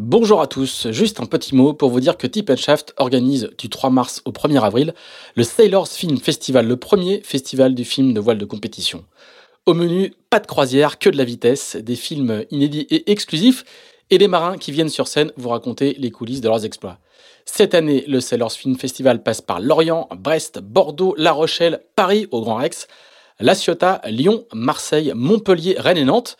Bonjour à tous, juste un petit mot pour vous dire que Tip Shaft organise du 3 mars au 1er avril le Sailors Film Festival, le premier festival du film de voile de compétition. Au menu, pas de croisière, que de la vitesse, des films inédits et exclusifs et des marins qui viennent sur scène vous raconter les coulisses de leurs exploits. Cette année, le Sailors Film Festival passe par Lorient, Brest, Bordeaux, La Rochelle, Paris au Grand Rex, La Ciotat, Lyon, Marseille, Montpellier, Rennes et Nantes.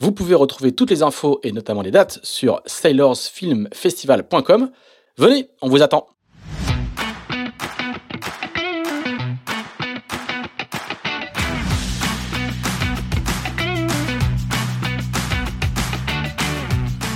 Vous pouvez retrouver toutes les infos et notamment les dates sur sailorsfilmfestival.com. Venez, on vous attend.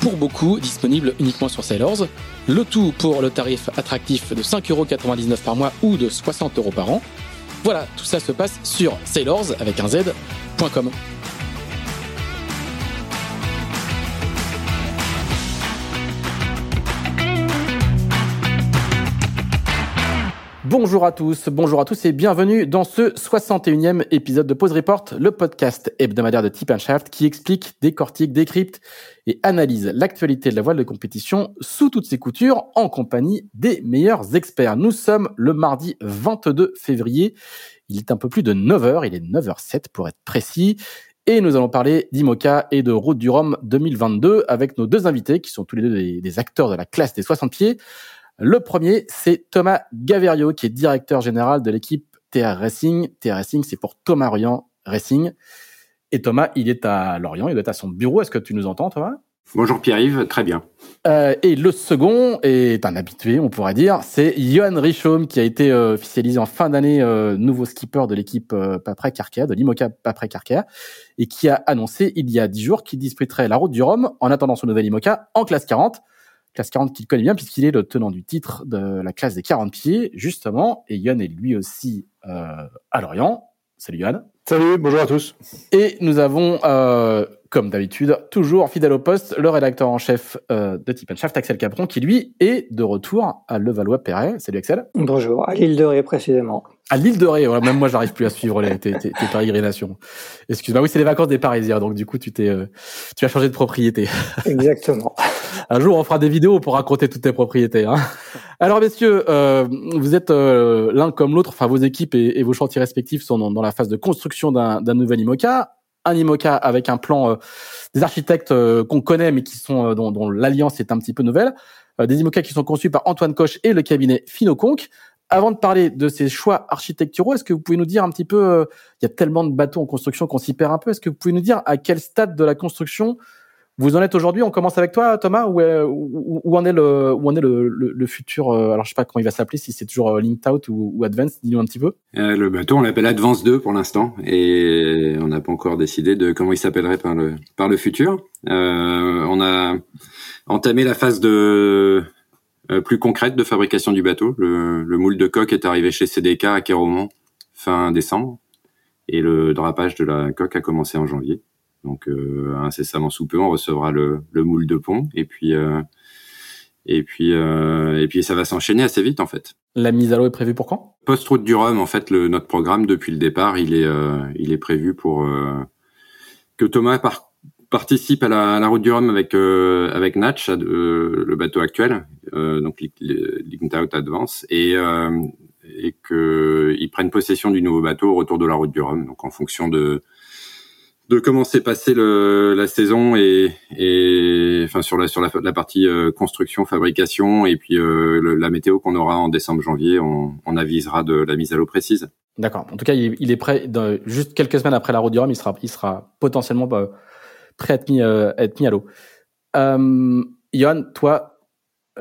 pour beaucoup disponible uniquement sur Sailors. Le tout pour le tarif attractif de 5,99€ par mois ou de 60€ par an. Voilà, tout ça se passe sur sailors avec un z.com. Bonjour à tous, bonjour à tous et bienvenue dans ce 61e épisode de Pause Report, le podcast hebdomadaire de Tip Shaft qui explique, décortique, décrypte et analyse l'actualité de la voile de compétition sous toutes ses coutures en compagnie des meilleurs experts. Nous sommes le mardi 22 février. Il est un peu plus de 9h, il est 9h07 pour être précis. Et nous allons parler d'IMOCA et de Route du Rhum 2022 avec nos deux invités qui sont tous les deux des, des acteurs de la classe des 60 pieds. Le premier, c'est Thomas Gaverio, qui est directeur général de l'équipe TR Racing. TR Racing, c'est pour Thomas Rian Racing. Et Thomas, il est à Lorient, il est à son bureau. Est-ce que tu nous entends, Thomas? Bonjour Pierre-Yves, très bien. Euh, et le second est un habitué, on pourrait dire, c'est Johan Richaume qui a été euh, officialisé en fin d'année euh, nouveau skipper de l'équipe euh, Paprec Arkea, de l'Imoca Paprec Arkea, et qui a annoncé il y a dix jours qu'il disputerait la route du Rhum en attendant son nouvel Imoca en classe 40 classe 40 qu'il connaît bien puisqu'il est le tenant du titre de la classe des 40 pieds, justement. Et Yann est lui aussi euh, à Lorient. Salut Yann. Salut, bonjour à tous. Et nous avons, euh, comme d'habitude, toujours fidèle au poste, le rédacteur en chef euh, de Tip Shaft, Axel Capron, qui lui est de retour à Levallois-Perret. Salut Axel. Bonjour, à l'île de Ré précisément. À l'île de Ré, ouais, même moi j'arrive plus à suivre les, tes, tes, tes pérégrinations. Excuse-moi, oui c'est les vacances des Parisiens, donc du coup tu t'es, euh, tu as changé de propriété. Exactement. Un jour on fera des vidéos pour raconter toutes tes propriétés. Hein. Alors messieurs, euh, vous êtes euh, l'un comme l'autre, enfin vos équipes et, et, vos chantiers respectifs sont dans, dans la phase de construction d'un nouvel IMOCA. Un IMOCA avec un plan euh, des architectes euh, qu'on connaît mais qui sont dont, dont l'alliance est un petit peu nouvelle. des IMOCA qui sont conçus par Antoine Coche et le cabinet Finoconc avant de parler de ces choix architecturaux, est-ce que vous pouvez nous dire un petit peu, euh, il y a tellement de bateaux en construction qu'on s'y perd un peu, est-ce que vous pouvez nous dire à quel stade de la construction vous en êtes aujourd'hui On commence avec toi, Thomas, où, où, où en est le, où en est le, le, le futur euh, Alors je sais pas comment il va s'appeler, si c'est toujours euh, Linked Out ou, ou Advance. Dis-nous un petit peu. Euh, le bateau, on l'appelle Advance 2 pour l'instant, et on n'a pas encore décidé de comment il s'appellerait par le par le futur. Euh, on a entamé la phase de euh, plus concrète de fabrication du bateau. Le, le, moule de coque est arrivé chez CDK à Quéromont fin décembre et le drapage de la coque a commencé en janvier. Donc euh, incessamment sous peu, on recevra le, le moule de pont et puis euh, et puis euh, et puis ça va s'enchaîner assez vite en fait. La mise à l'eau est prévue pour quand? Post route du Rhum, en fait, le, notre programme depuis le départ, il est il est prévu pour que Thomas par participe à la, à la, route du Rhum avec euh, avec Natch, euh, le bateau actuel, euh, donc Linked Out Advance, et et que ils prennent possession du nouveau bateau au retour de la route du Rhum. Donc en fonction de de comment s'est passée le, la saison et, et enfin sur la sur la, la partie euh, construction, fabrication et puis euh, la météo qu'on aura en décembre-janvier, on, on, avisera de la mise à l'eau précise. D'accord. En tout cas, il, il est prêt. Juste quelques semaines après la route du Rhum, il sera il sera potentiellement bah, prêt à être mis, euh, à, être mis à l'eau. Euh, Johan, toi,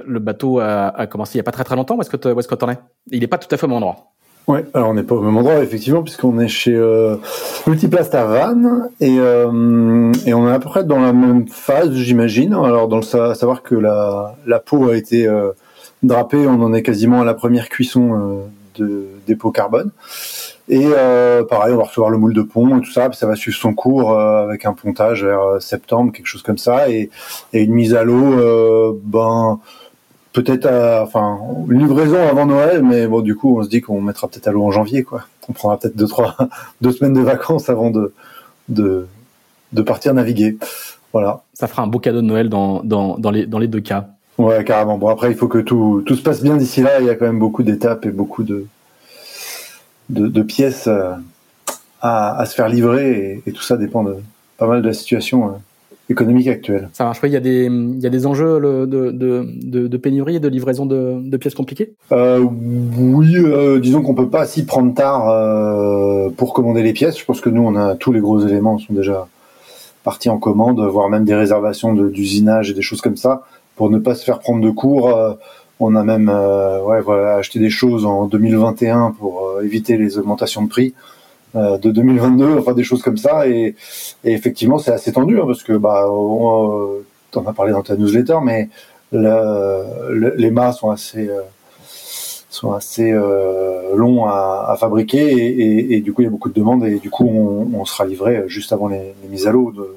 le bateau a, a, commencé il y a pas très très longtemps. Où est-ce que où est-ce que t'en es? Il est pas tout à fait au même endroit. Ouais, alors on n'est pas au même endroit effectivement puisqu'on est chez euh, Multiplast et, euh, et on est à peu près dans la même phase, j'imagine. Alors dans le savoir que la, la peau a été euh, drapée, on en est quasiment à la première cuisson euh, de des pots carbone. Et euh, pareil, on va recevoir le moule de pont et tout ça, puis ça va suivre son cours euh, avec un pontage vers septembre, quelque chose comme ça, et, et une mise à l'eau, ben peut-être à, enfin une livraison avant Noël, mais bon du coup on se dit qu'on mettra peut-être à l'eau en janvier quoi. On prendra peut-être deux trois deux semaines de vacances avant de de de partir naviguer. Voilà. Ça fera un beau cadeau de Noël dans dans dans les dans les deux cas. Ouais carrément. Bon après il faut que tout tout se passe bien d'ici là. Il y a quand même beaucoup d'étapes et beaucoup de de, de pièces euh, à, à, se faire livrer et, et, tout ça dépend de pas mal de la situation euh, économique actuelle. Ça marche pas. Il y a des, il y a des enjeux de, de, de, de pénurie et de livraison de, de pièces compliquées? Euh, oui, euh, disons qu'on peut pas s'y prendre tard euh, pour commander les pièces. Je pense que nous, on a tous les gros éléments sont déjà partis en commande, voire même des réservations d'usinage et des choses comme ça pour ne pas se faire prendre de cours. Euh, on a même euh, ouais, voilà, acheté des choses en 2021 pour euh, éviter les augmentations de prix. Euh, de 2022, enfin des choses comme ça. Et, et effectivement, c'est assez tendu hein, parce que bah, on, en as parlé dans ta newsletter, mais le, le, les mâts sont assez euh, sont assez euh, longs à, à fabriquer et, et, et, du coup il y a beaucoup de demandes et du coup on, on sera livré juste avant les, les mises à l'eau de,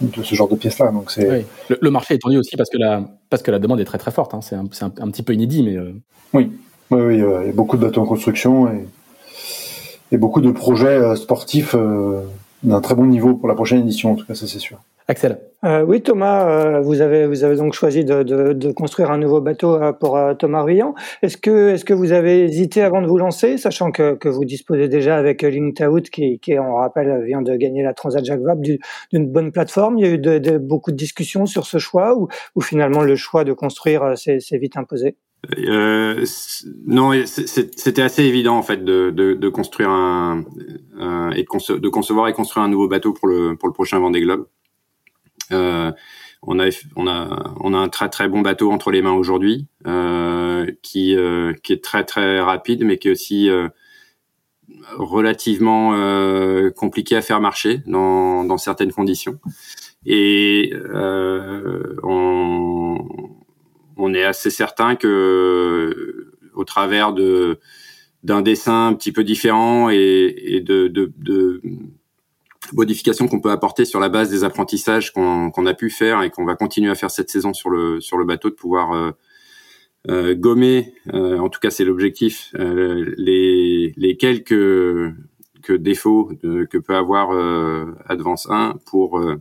de ce genre de pièces là. Donc c'est oui. le, le, marché est tendu aussi parce que la parce que la demande est très très forte. Hein. C'est un, un, un, petit peu inédit, mais euh... oui, oui, oui, il y a beaucoup de bateaux en construction et et beaucoup de projets euh, sportifs euh, d'un très bon niveau pour la prochaine édition, en tout cas, ça c'est sûr. Axel. Euh, oui, Thomas, euh, vous avez vous avez donc choisi de, de, de construire un nouveau bateau euh, pour euh, Thomas Ruyant. Est-ce que est-ce que vous avez hésité avant de vous lancer, sachant que, que vous disposez déjà avec Linktaout, qui, qui on rappelle vient de gagner la Transat Jacques Vabre, d'une bonne plateforme? Il y a eu de, de, beaucoup de discussions sur ce choix, ou, ou finalement le choix de construire s'est vite imposé? Euh, non, c'était assez évident en fait de, de, de construire un, un et de, conce, de, concevoir et construire un nouveau bateau pour le pour le prochain Vendée Globe. Euh, on a on a on a un très très bon bateau entre les mains aujourd'hui euh, qui euh, qui est très très rapide mais qui est aussi euh, relativement euh, compliqué à faire marcher dans dans certaines conditions et on on est assez certain que au travers de d'un dessin un petit peu différent et, et de, de, de, modifications qu'on peut apporter sur la base des apprentissages qu'on a pu faire et qu'on va continuer à faire cette saison sur le sur le bateau, de pouvoir euh, euh, gommer, euh, en tout cas c'est l'objectif, euh, les, les quelques que défauts que peut avoir euh, Advance 1 pour euh,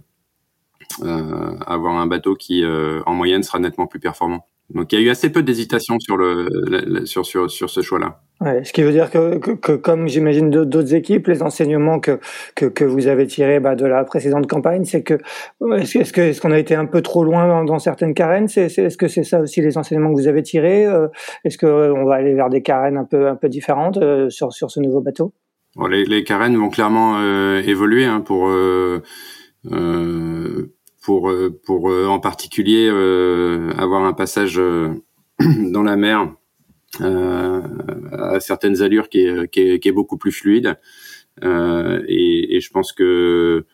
avoir un bateau qui, euh, en moyenne, sera nettement plus performant. Donc il y a eu assez peu d'hésitation sur le, sur, sur sur ce choix-là. Ouais, ce qui veut dire que, que, que comme j'imagine d'autres équipes, les enseignements que que, que vous avez tirés bah, de la précédente campagne, c'est que est-ce que est-ce qu'on a été un peu trop loin dans, dans certaines carènes? C'est est-ce que c'est ça aussi les enseignements que vous avez tirés euh, Est-ce que on va aller vers des carènes un peu un peu différentes euh, sur sur ce nouveau bateau? Bon, les, les carènes vont clairement euh, évoluer hein, pour euh, euh, pour euh, pour euh, en particulier euh, avoir un passage dans la mer à certaines allures qui est, qui est, qui est beaucoup plus fluide et, et, je pense que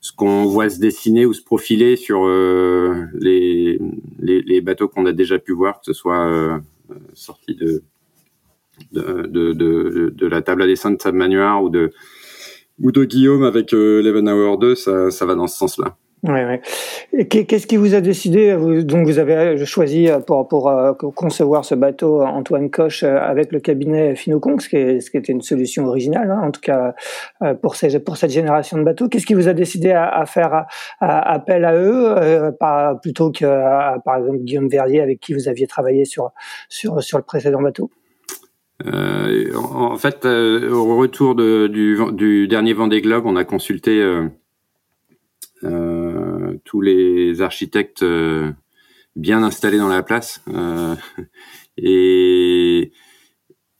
ce qu'on voit se dessiner ou se profiler sur les, les, les bateaux qu'on a déjà pu voir, que ce soit sorti de de, de, de, la table à dessin de Sam Manuar ou de ou de Guillaume avec euh, Eleven Hour 2, ça, ça va dans ce sens-là. Ouais, ouais. Qu'est-ce qui vous a décidé Donc vous avez choisi pour pour euh, concevoir ce bateau Antoine Coche euh, avec le cabinet Finocon, ce qui, était une solution originale, hein, en tout cas euh, pour cette génération de bateaux. Qu'est-ce qui vous a décidé à, faire appel à eux, euh, plutôt que par exemple Guillaume Verdier avec qui vous aviez travaillé sur le précédent bateau? Euh, en, fait, au retour du dernier Vendée Globe, on a consulté tous les architectes bien installés dans la place. et,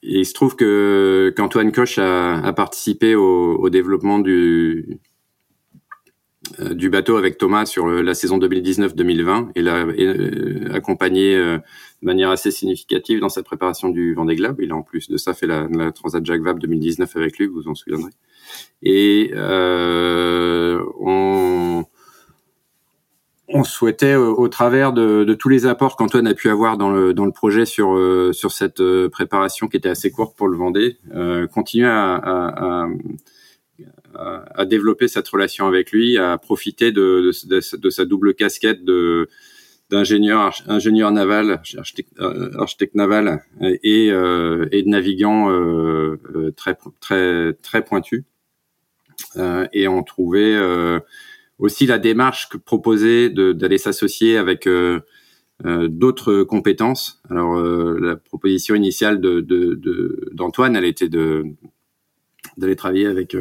il se trouve que qu'Antoine Coche a, a participé au, au, développement du du bateau avec Thomas sur la saison 2019-2020 et l'a accompagné de manière assez significative dans sa préparation du Vendée Globe. Il a en plus de ça fait la, la Transat Jacques Vabre 2019 avec lui, vous vous en souviendrez. Et euh, on, on souhaitait, euh, au travers de, de tous les apports qu'Antoine a pu avoir dans le, dans le projet sur, euh, sur cette euh, préparation qui était assez courte pour le Vendée, euh, continuer à, à, à, à, développer cette relation avec lui, à profiter de, de, de, sa double casquette de d'ingénieur ingénieur naval, architecte, architecte naval et, euh, et de navigant euh, très très très pointu. et on trouvait aussi la démarche que proposait d'aller s'associer avec d'autres compétences. Alors la proposition initiale de d'Antoine, de, elle était de d'aller travailler avec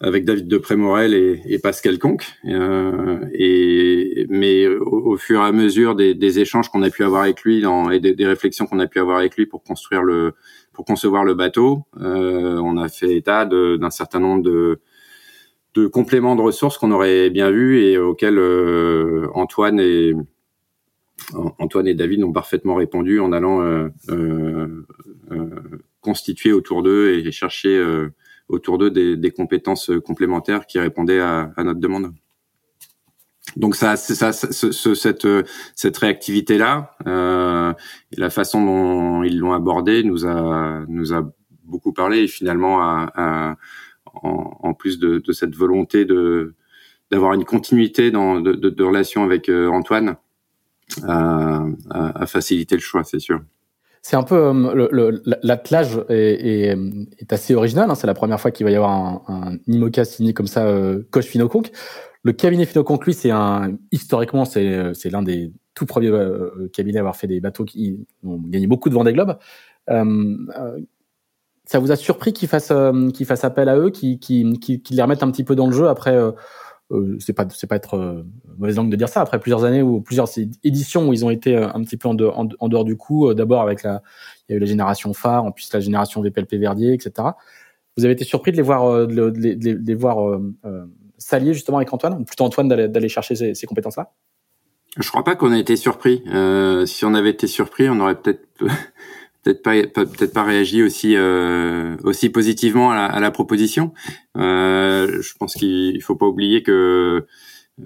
avec David de Morel et, et Pascal Conque. Euh, et, mais au, fur et à mesure des, des échanges qu'on a pu avoir avec lui dans, et des, des réflexions qu'on a pu avoir avec lui pour construire le, pour concevoir le bateau, euh, on a fait état d'un certain nombre de, de compléments de ressources qu'on aurait bien vus et auxquels euh, Antoine et Antoine et David ont parfaitement répondu en allant euh, euh, constituer autour d'eux et chercher autour d'eux des, compétences complémentaires qui répondaient à, notre demande. Donc ça, ça, ce, cette cette réactivité là, la façon dont ils l'ont abordé nous a nous a beaucoup parlé et finalement à, en, plus de, cette volonté de d'avoir une continuité dans de, de, relation avec euh, Antoine, à, à, faciliter le choix, c'est sûr. C'est un peu euh, l'attelage est, assez original. Hein. C'est la première fois qu'il va y avoir un, un signé comme ça, euh, Coach Finoconc. Le cabinet Finoconc, lui, c'est un historiquement, c'est euh, c'est l'un des tout premiers euh, cabinets à avoir fait des bateaux qui ont gagné beaucoup de Vendée Globe. Euh, ça vous a surpris qu'ils fassent qu'ils fassent appel à eux, qu'ils qui qui les remettent un petit peu dans le jeu après euh, c'est pas c'est pas être euh, mauvaise langue de dire ça après plusieurs années ou plusieurs éditions où ils ont été euh, un petit peu en, dehors, en, dehors du coup d'abord avec la il y a eu la génération phare en plus la génération VPLP Verdier etc vous avez été surpris de les voir de, les, de voir euh, s'allier justement avec Antoine ou plutôt Antoine d'aller chercher ces, ces compétences là je crois pas qu'on ait été surpris. Euh, si on avait été surpris on aurait peut-être peut-être pas peut-être pas réagi aussi euh, aussi positivement à la, à la proposition. Euh, je pense qu'il faut pas oublier que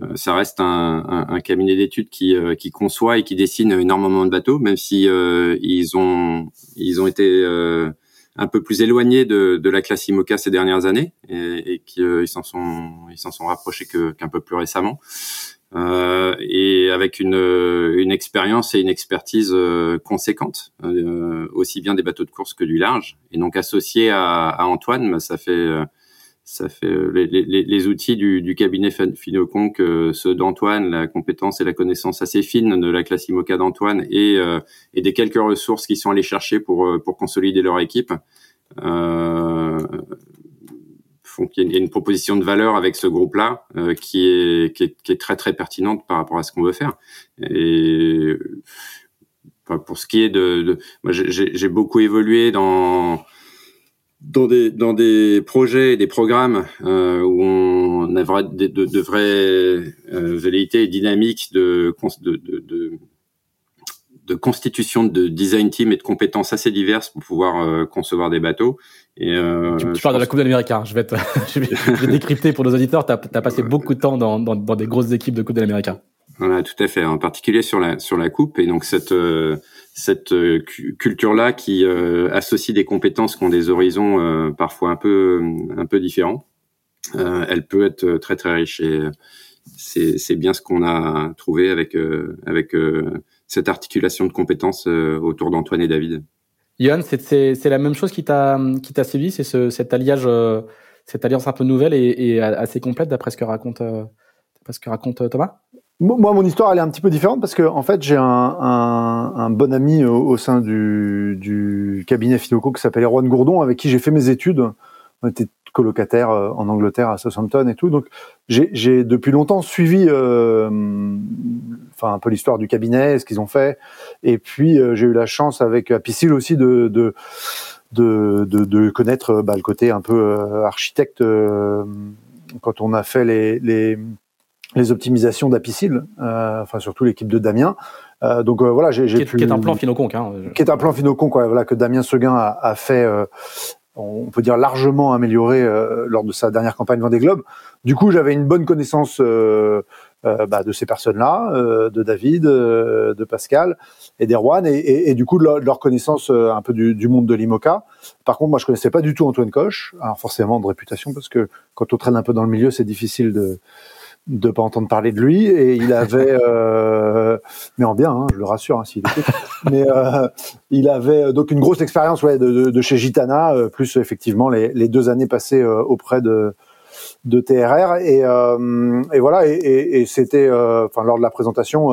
euh, ça reste un, un, un cabinet d'études qui, euh, qui conçoit et qui dessine énormément de bateaux, même si euh, ils ont ils ont été un peu plus éloignés de, de la classe IMOCA ces dernières années et, et qu'ils s'en sont ils s'en sont rapprochés qu'un peu plus récemment euh, et avec une, une expérience et une expertise euh, conséquente, euh, aussi bien des bateaux de course que du large. Et donc associé à, Antoine, bah, ça fait ça fait les, outils du, cabinet Finoconc, ceux d'Antoine, la compétence et la connaissance assez fine de la classe IMOCA d'Antoine et, des quelques ressources qui sont allés chercher pour, consolider leur équipe. Euh, font qu'il y a une proposition de valeur avec ce groupe-là euh, qui, est, qui, est, qui, est, très très pertinente par rapport à ce qu'on veut faire. Et pour ce qui est de, de moi j'ai beaucoup évolué dans dans des dans des projets et des programmes euh, où on a de, de, de vraies euh, velléités dynamiques de, de, de, de constitution de design team et de compétences assez diverses pour pouvoir euh, concevoir des bateaux. Et, euh, tu, parles de la Coupe d'Amérique. Hein. Je vais, te, je, vais, je vais décrypter pour nos auditeurs. Tu as, as, passé beaucoup de temps dans, dans, dans des grosses équipes de Coupe de l'Amérique. Voilà, tout à fait. En particulier sur la sur la coupe et donc cette euh, cette euh, culture là qui euh, associe des compétences qui ont des horizons euh, parfois un peu un peu différents. elle peut être très très riche et c'est c'est bien ce qu'on a trouvé avec avec cette articulation de compétences autour d'Antoine et David. Johan, c'est la même chose qui t'a qui t'a sévi, c'est ce, cet alliage, euh, cette alliance un peu nouvelle et, et assez complète d'après ce que raconte, euh, ce que raconte euh, Thomas? Moi, mon histoire, elle est un petit peu différente parce que, en fait, j'ai un, un, un, bon ami au, au sein du, du cabinet Filoco qui s'appelle Erwan Gourdon, avec qui j'ai fait mes études. On était colocataire en Angleterre à Southampton et tout. Donc j'ai depuis longtemps suivi, enfin un peu l'histoire du cabinet, ce qu'ils ont fait, et puis j'ai eu la chance avec Apicil aussi de, de de, de, de, connaître bah, le côté un peu architecte quand on a fait les, les, les optimisations d'Apicil, euh, enfin surtout l'équipe de Damien. Euh, donc euh, voilà, j'ai pu. Qui est un plan Finoconc, hein. Qui est un plan Finoconc, quoi, voilà que Damien Seguin a, a fait. Euh, on peut dire largement amélioré euh, lors de sa dernière campagne Vendée Globe. Du coup, j'avais une bonne connaissance bah, de ces personnes-là, de David, de Pascal et d'Erwan, et, et, du coup leur, connaissance un peu du, du, monde de l'IMOCA. Par contre, moi, je connaissais pas du tout Antoine Coche, alors forcément de réputation, parce que quand on traîne un peu dans le milieu, c'est difficile de de pas entendre parler de lui et il avait euh, mais en bien hein, je le rassure hein, s'il écoute mais euh, il avait donc une grosse expérience ouais de, de, chez Gitana euh, plus effectivement les, les, deux années passées euh, auprès de de TRR et, euh, et voilà et, et, et c'était enfin lors de la présentation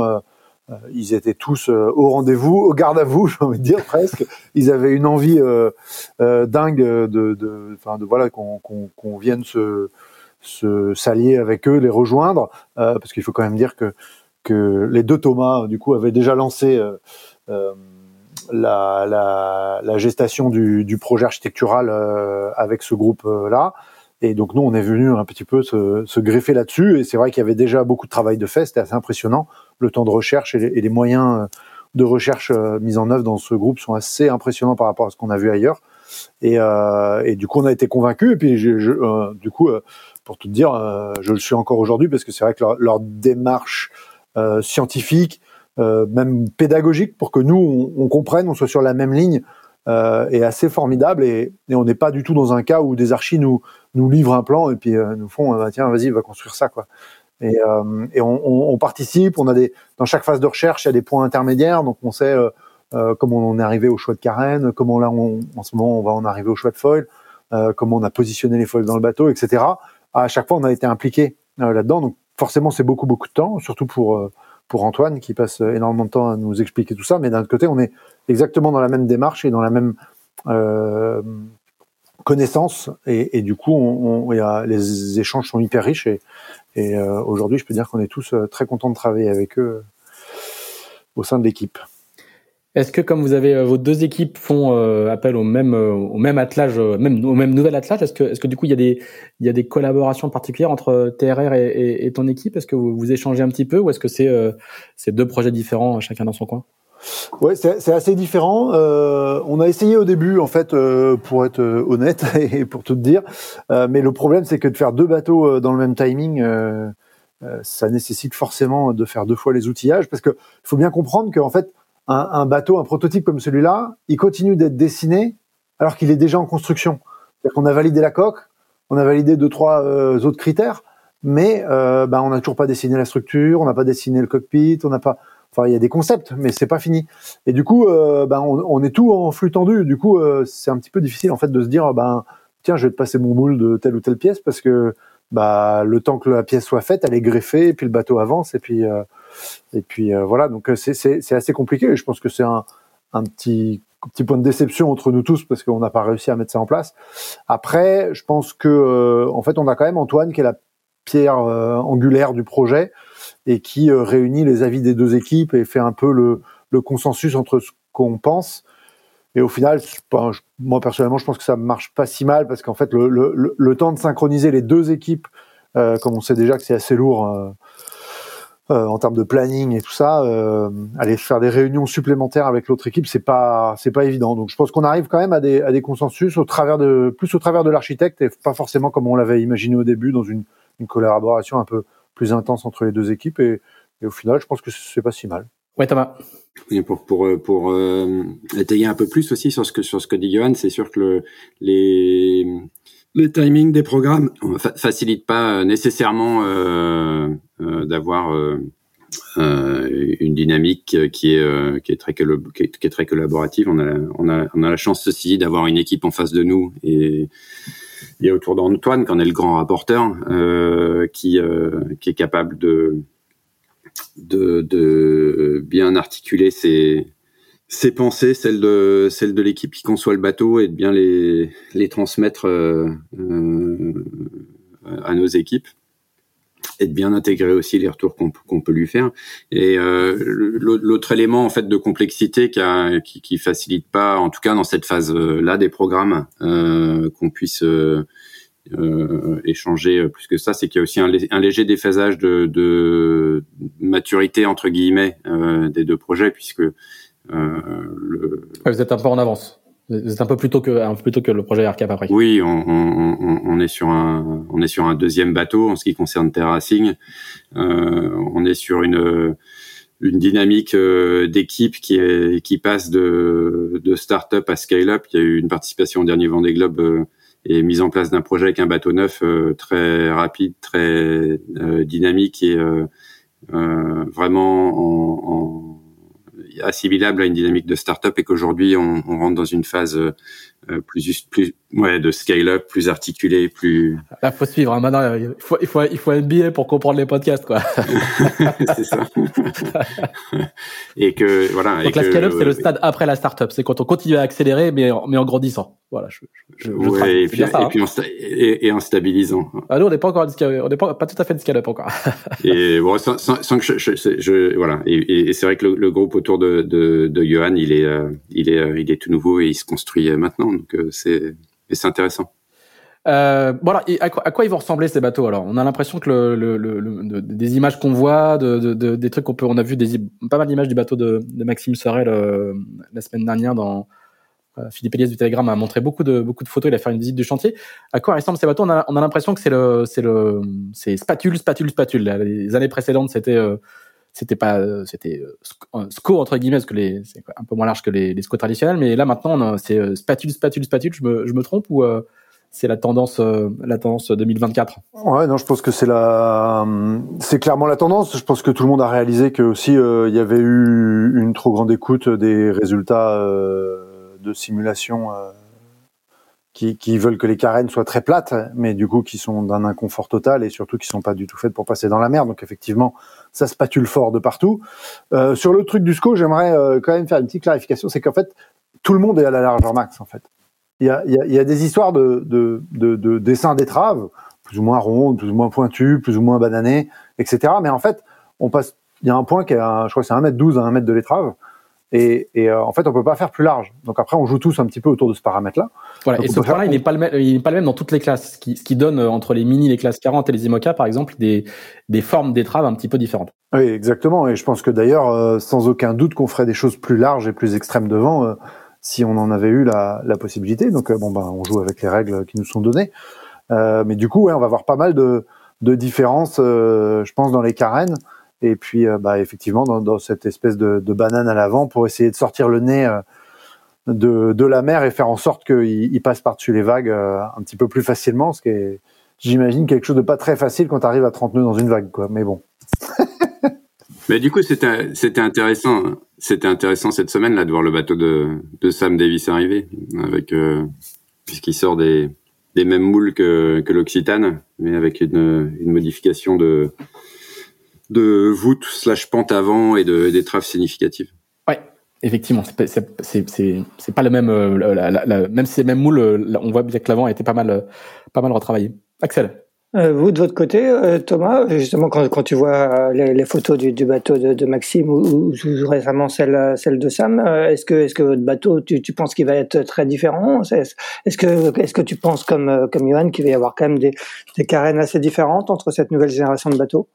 ils étaient tous au rendez-vous au garde à vous j'ai envie de dire presque. Ils avaient une envie dingue de de de, voilà qu'on qu'on qu'on vienne se se s'allier avec eux, les rejoindre, euh, parce qu'il faut quand même dire que que les deux Thomas du coup avaient déjà lancé euh, euh la, la, gestation du, projet architectural euh, avec ce groupe là. Et donc nous, on est venu un petit peu se, greffer là-dessus. Et c'est vrai qu'il y avait déjà beaucoup de travail de fait. C'était assez impressionnant. Le temps de recherche et les, moyens de recherche mis en œuvre dans ce groupe sont assez impressionnants par rapport à ce qu'on a vu ailleurs. Et, euh, du coup, on a été convaincus. Et puis, euh, du coup, pour tout dire, euh, je le suis encore aujourd'hui parce que c'est vrai que leur, démarche euh, scientifique, euh, même pédagogique, pour que nous on, comprenne, on soit sur la même ligne, est assez formidable et, on n'est pas du tout dans un cas où des archis nous livrent un plan et puis nous font tiens vas-y va construire ça quoi. Et, on, participe, on a des dans chaque phase de recherche il y a des points intermédiaires donc on sait euh, comment on est arrivé au choix de carène, comment là on, en ce moment on va en arriver au choix de foil, euh, comment on a positionné les foils dans le bateau, etc à chaque fois, on a été impliqué euh, là-dedans. Donc, forcément, c'est beaucoup, beaucoup de temps, surtout pour, euh, pour Antoine, qui passe énormément de temps à nous expliquer tout ça. Mais d'un autre côté, on est exactement dans la même démarche et dans la même euh, connaissance. Et, du coup, on, les échanges sont hyper riches. Et, euh, aujourd'hui, je peux dire qu'on est tous très contents de travailler avec eux au sein de l'équipe. Est-ce que comme vous avez euh, vos deux équipes font euh, appel au même euh, au même attelage, même au même nouvel attelage, est-ce que est-ce que du coup il y a des il y a des collaborations particulières entre TRR et, et, ton équipe? Est-ce que vous, vous échangez un petit peu ou est-ce que c'est c'est deux projets différents chacun dans son coin? Ouais, c'est assez différent. On a essayé au début, en fait, pour être honnête et pour tout dire, mais le problème, c'est que de faire deux bateaux dans le même timing, ça nécessite forcément de faire deux fois les outillages, parce que faut bien comprendre qu'en fait, un, bateau, un prototype comme celui-là, il continue d'être dessiné alors qu'il est déjà en construction. C'est-à-dire qu'on a validé la coque, on a validé deux trois euh, autres critères, mais euh, ben, on n'a toujours pas dessiné la structure, on n'a pas dessiné le cockpit, on n'a pas. Enfin, il y a des concepts, mais c'est pas fini. Et du coup, euh, ben, on, est tout en flux tendu. Du coup, c'est un petit peu difficile en fait de se dire, ben tiens, je vais te passer mon moule de telle ou telle pièce parce que bah le temps que la pièce soit faite, elle est greffée, et puis le bateau avance, et puis et puis euh, voilà, donc euh, c'est assez compliqué. Je pense que c'est un, petit point de déception entre nous tous parce qu'on n'a pas réussi à mettre ça en place. Après, je pense que euh, en fait, on a quand même Antoine qui est la pierre angulaire du projet et qui réunit les avis des deux équipes et fait un peu le, consensus entre ce qu'on pense. Et au final, moi personnellement, je pense que ça marche pas si mal parce qu'en fait, le, temps de synchroniser les deux équipes, comme on sait déjà que c'est assez lourd euh, en termes de planning et tout ça, euh, aller faire des réunions supplémentaires avec l'autre équipe, c'est pas c'est pas évident. Donc je pense qu'on arrive quand même à des, à des consensus au travers de plus au travers de l'architecte et pas forcément comme on l'avait imaginé au début dans une, une collaboration un peu plus intense entre les deux équipes et, et au final, je pense que c'est pas si mal. Ouais, Thomas. pour pour pour euh, étayer un peu plus aussi sur ce que sur ce que dit Johan, c'est sûr que le, les le timing des programmes fa facilite pas euh, nécessairement euh, d'avoir euh, euh, une dynamique qui est qui est très qui est, très collaborative. On a on a on a la chance ceci d'avoir une équipe en face de nous et et autour d'Antoine, qui en est le grand rapporteur, qui qui est capable de de, bien articuler ses ses pensées, celles de celle de l'équipe qui conçoit le bateau et de bien les les transmettre euh, euh, à nos équipes et de bien intégrer aussi les retours qu'on peut lui faire. Et euh, l'autre élément en fait de complexité qui, qui, facilite pas, en tout cas dans cette phase là des programmes, euh, qu'on puisse euh, échanger plus que ça, c'est qu'il y a aussi un, léger déphasage de, maturité entre guillemets des deux projets, puisque le... vous êtes un peu en avance. Êtes un peu plus tôt que un peu que le projet AirCap après. Oui, on, on, on, est sur un on est sur un deuxième bateau en ce qui concerne Terracing. Euh, on est sur une une dynamique euh, d'équipe qui est qui passe de de start-up à scale-up. Il y a eu une participation au dernier Vendée Globe euh, et mise en place d'un projet avec un bateau neuf euh, très rapide, très dynamique et vraiment en, en assimilable à une dynamique de start-up et qu'aujourd'hui on, rentre dans une phase euh, plus plus ouais de scale-up, plus articulé, plus. Là, faut suivre. Hein. Maintenant, il faut il faut il faut un billet pour comprendre les podcasts, quoi. c'est ça. et que voilà. Donc la scale-up, c'est le stade après la start-up. C'est quand on continue à accélérer, mais en, mais en grandissant. Voilà. Je, je, ouais, et, puis, ça, et, puis en et, et, en stabilisant. Ah nous, on n'est pas encore on n'est pas, pas tout à fait de scale-up encore. et bon, sans, sans, sans que je, je, voilà. Et, c'est vrai que le, le, groupe autour de de, de Johan, il est euh, il est euh, il est tout nouveau et il se construit euh, Donc c'est c'est intéressant. Euh, voilà. Et à quoi, ils vont ressembler ces bateaux Alors, on a l'impression que le, des images qu'on voit, de, de, des trucs qu'on peut, on a vu pas mal d'images du bateau de, Maxime Sorel euh, la semaine dernière dans euh, Philippe Elias du Telegram a montré beaucoup de beaucoup de photos. Il a fait une visite du chantier. À quoi ressemblent ces bateaux? On a, on a l'impression que c'est le c'est le c'est spatule spatule spatule. Les années précédentes, c'était euh, c'était pas c'était SCO entre guillemets parce que les c'est un peu moins large que les, les SCO traditionnels mais là maintenant c'est spatule spatule spatule je me je me trompe ou c'est la tendance, euh, la tendance 2024. Ouais, non, je pense que c'est la, c'est clairement la tendance. Je pense que tout le monde a réalisé que aussi euh, il y avait eu une trop grande écoute des résultats euh, de simulation qui, qui, veulent que les carènes soient très plates, mais du coup qui sont d'un inconfort total et surtout qui sont pas du tout faites pour passer dans la mer. Donc effectivement, ça spatule fort de partout. sur le truc du SCO, j'aimerais quand même faire une petite clarification, c'est qu'en fait tout le monde est à la largeur max en fait il y a, y a, des histoires de, de, de, de dessins d'étraves, plus ou moins rondes, plus ou moins pointues, plus ou moins bananées, etc. Mais en fait, on passe, il y a un point qui est, je crois c'est 1m12 à 1m de l'étrave. Et, et euh, en fait, on peut pas faire plus large. Donc après, on joue tous un petit peu autour de ce paramètre-là. Voilà. et ce point-là, il n'est pas le même, il n'est pas le même dans toutes les classes. Ce qui, ce qui donne euh, entre les mini, les classes 40 et les IMOCA, par exemple, des, des formes d'étrave un petit peu différentes. Oui, exactement. Et je pense que d'ailleurs, euh, sans aucun doute, qu'on ferait des choses plus larges et plus extrêmes devant si on en avait eu la, la possibilité. Donc euh, bon bah on joue avec les règles qui nous sont données. Euh, mais du coup ouais, on va voir pas mal de, de différences, euh, je pense, dans les carènes. Et puis euh, bah effectivement dans, cette espèce de, banane à l'avant pour essayer de sortir le nez de, de la mer et faire en sorte qu'il il passe par-dessus les vagues un petit peu plus facilement, ce qui est j'imagine quelque chose de pas très facile quand tu arrives à 30 nœuds dans une vague quoi. Mais bon. Mais du coup, c'était intéressant. C'était intéressant cette semaine là de voir le bateau de, Sam Davis arriver avec euh, puisqu'il sort des mêmes moules que, l'Occitane, mais avec une modification de de voûte slash pente avant et de d'étraves significatives. Ouais, effectivement, c'est c'est c'est pas le même euh, la, la, même si c'est le même moule, euh, on voit bien que l'avant a été pas mal pas mal retravaillé. Axel. Euh, vous, de votre côté, euh, Thomas, justement, quand, quand tu vois euh, les, les photos du, du, bateau de, de Maxime ou, ou, récemment celle, celle de Sam, est-ce que, est-ce que votre bateau, tu, tu penses qu'il va être très différent? Est-ce que, est-ce que tu penses, comme, comme Johan, qu'il va y avoir quand même des, des carènes assez différentes entre cette nouvelle génération de bateaux?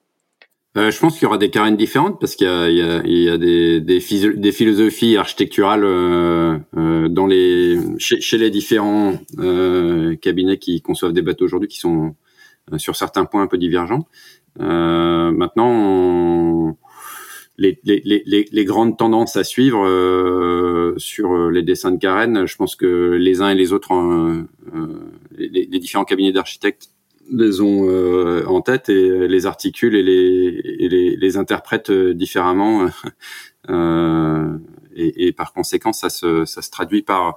Euh, je pense qu'il y aura des carènes différentes parce qu'il y a, il y a, il y a des, des, des, philosophies architecturales euh, euh, dans les chez, les différents cabinets qui conçoivent des bateaux aujourd'hui qui sont euh, sur certains points un peu divergents. Euh, maintenant, les, les, les, les, grandes tendances à suivre euh, sur les dessins de carène, je pense que les uns et les autres, les, différents cabinets d'architectes les ont en tête et les articulent et les, et les, les interprètent différemment. et, et, par conséquent, ça se, ça se traduit par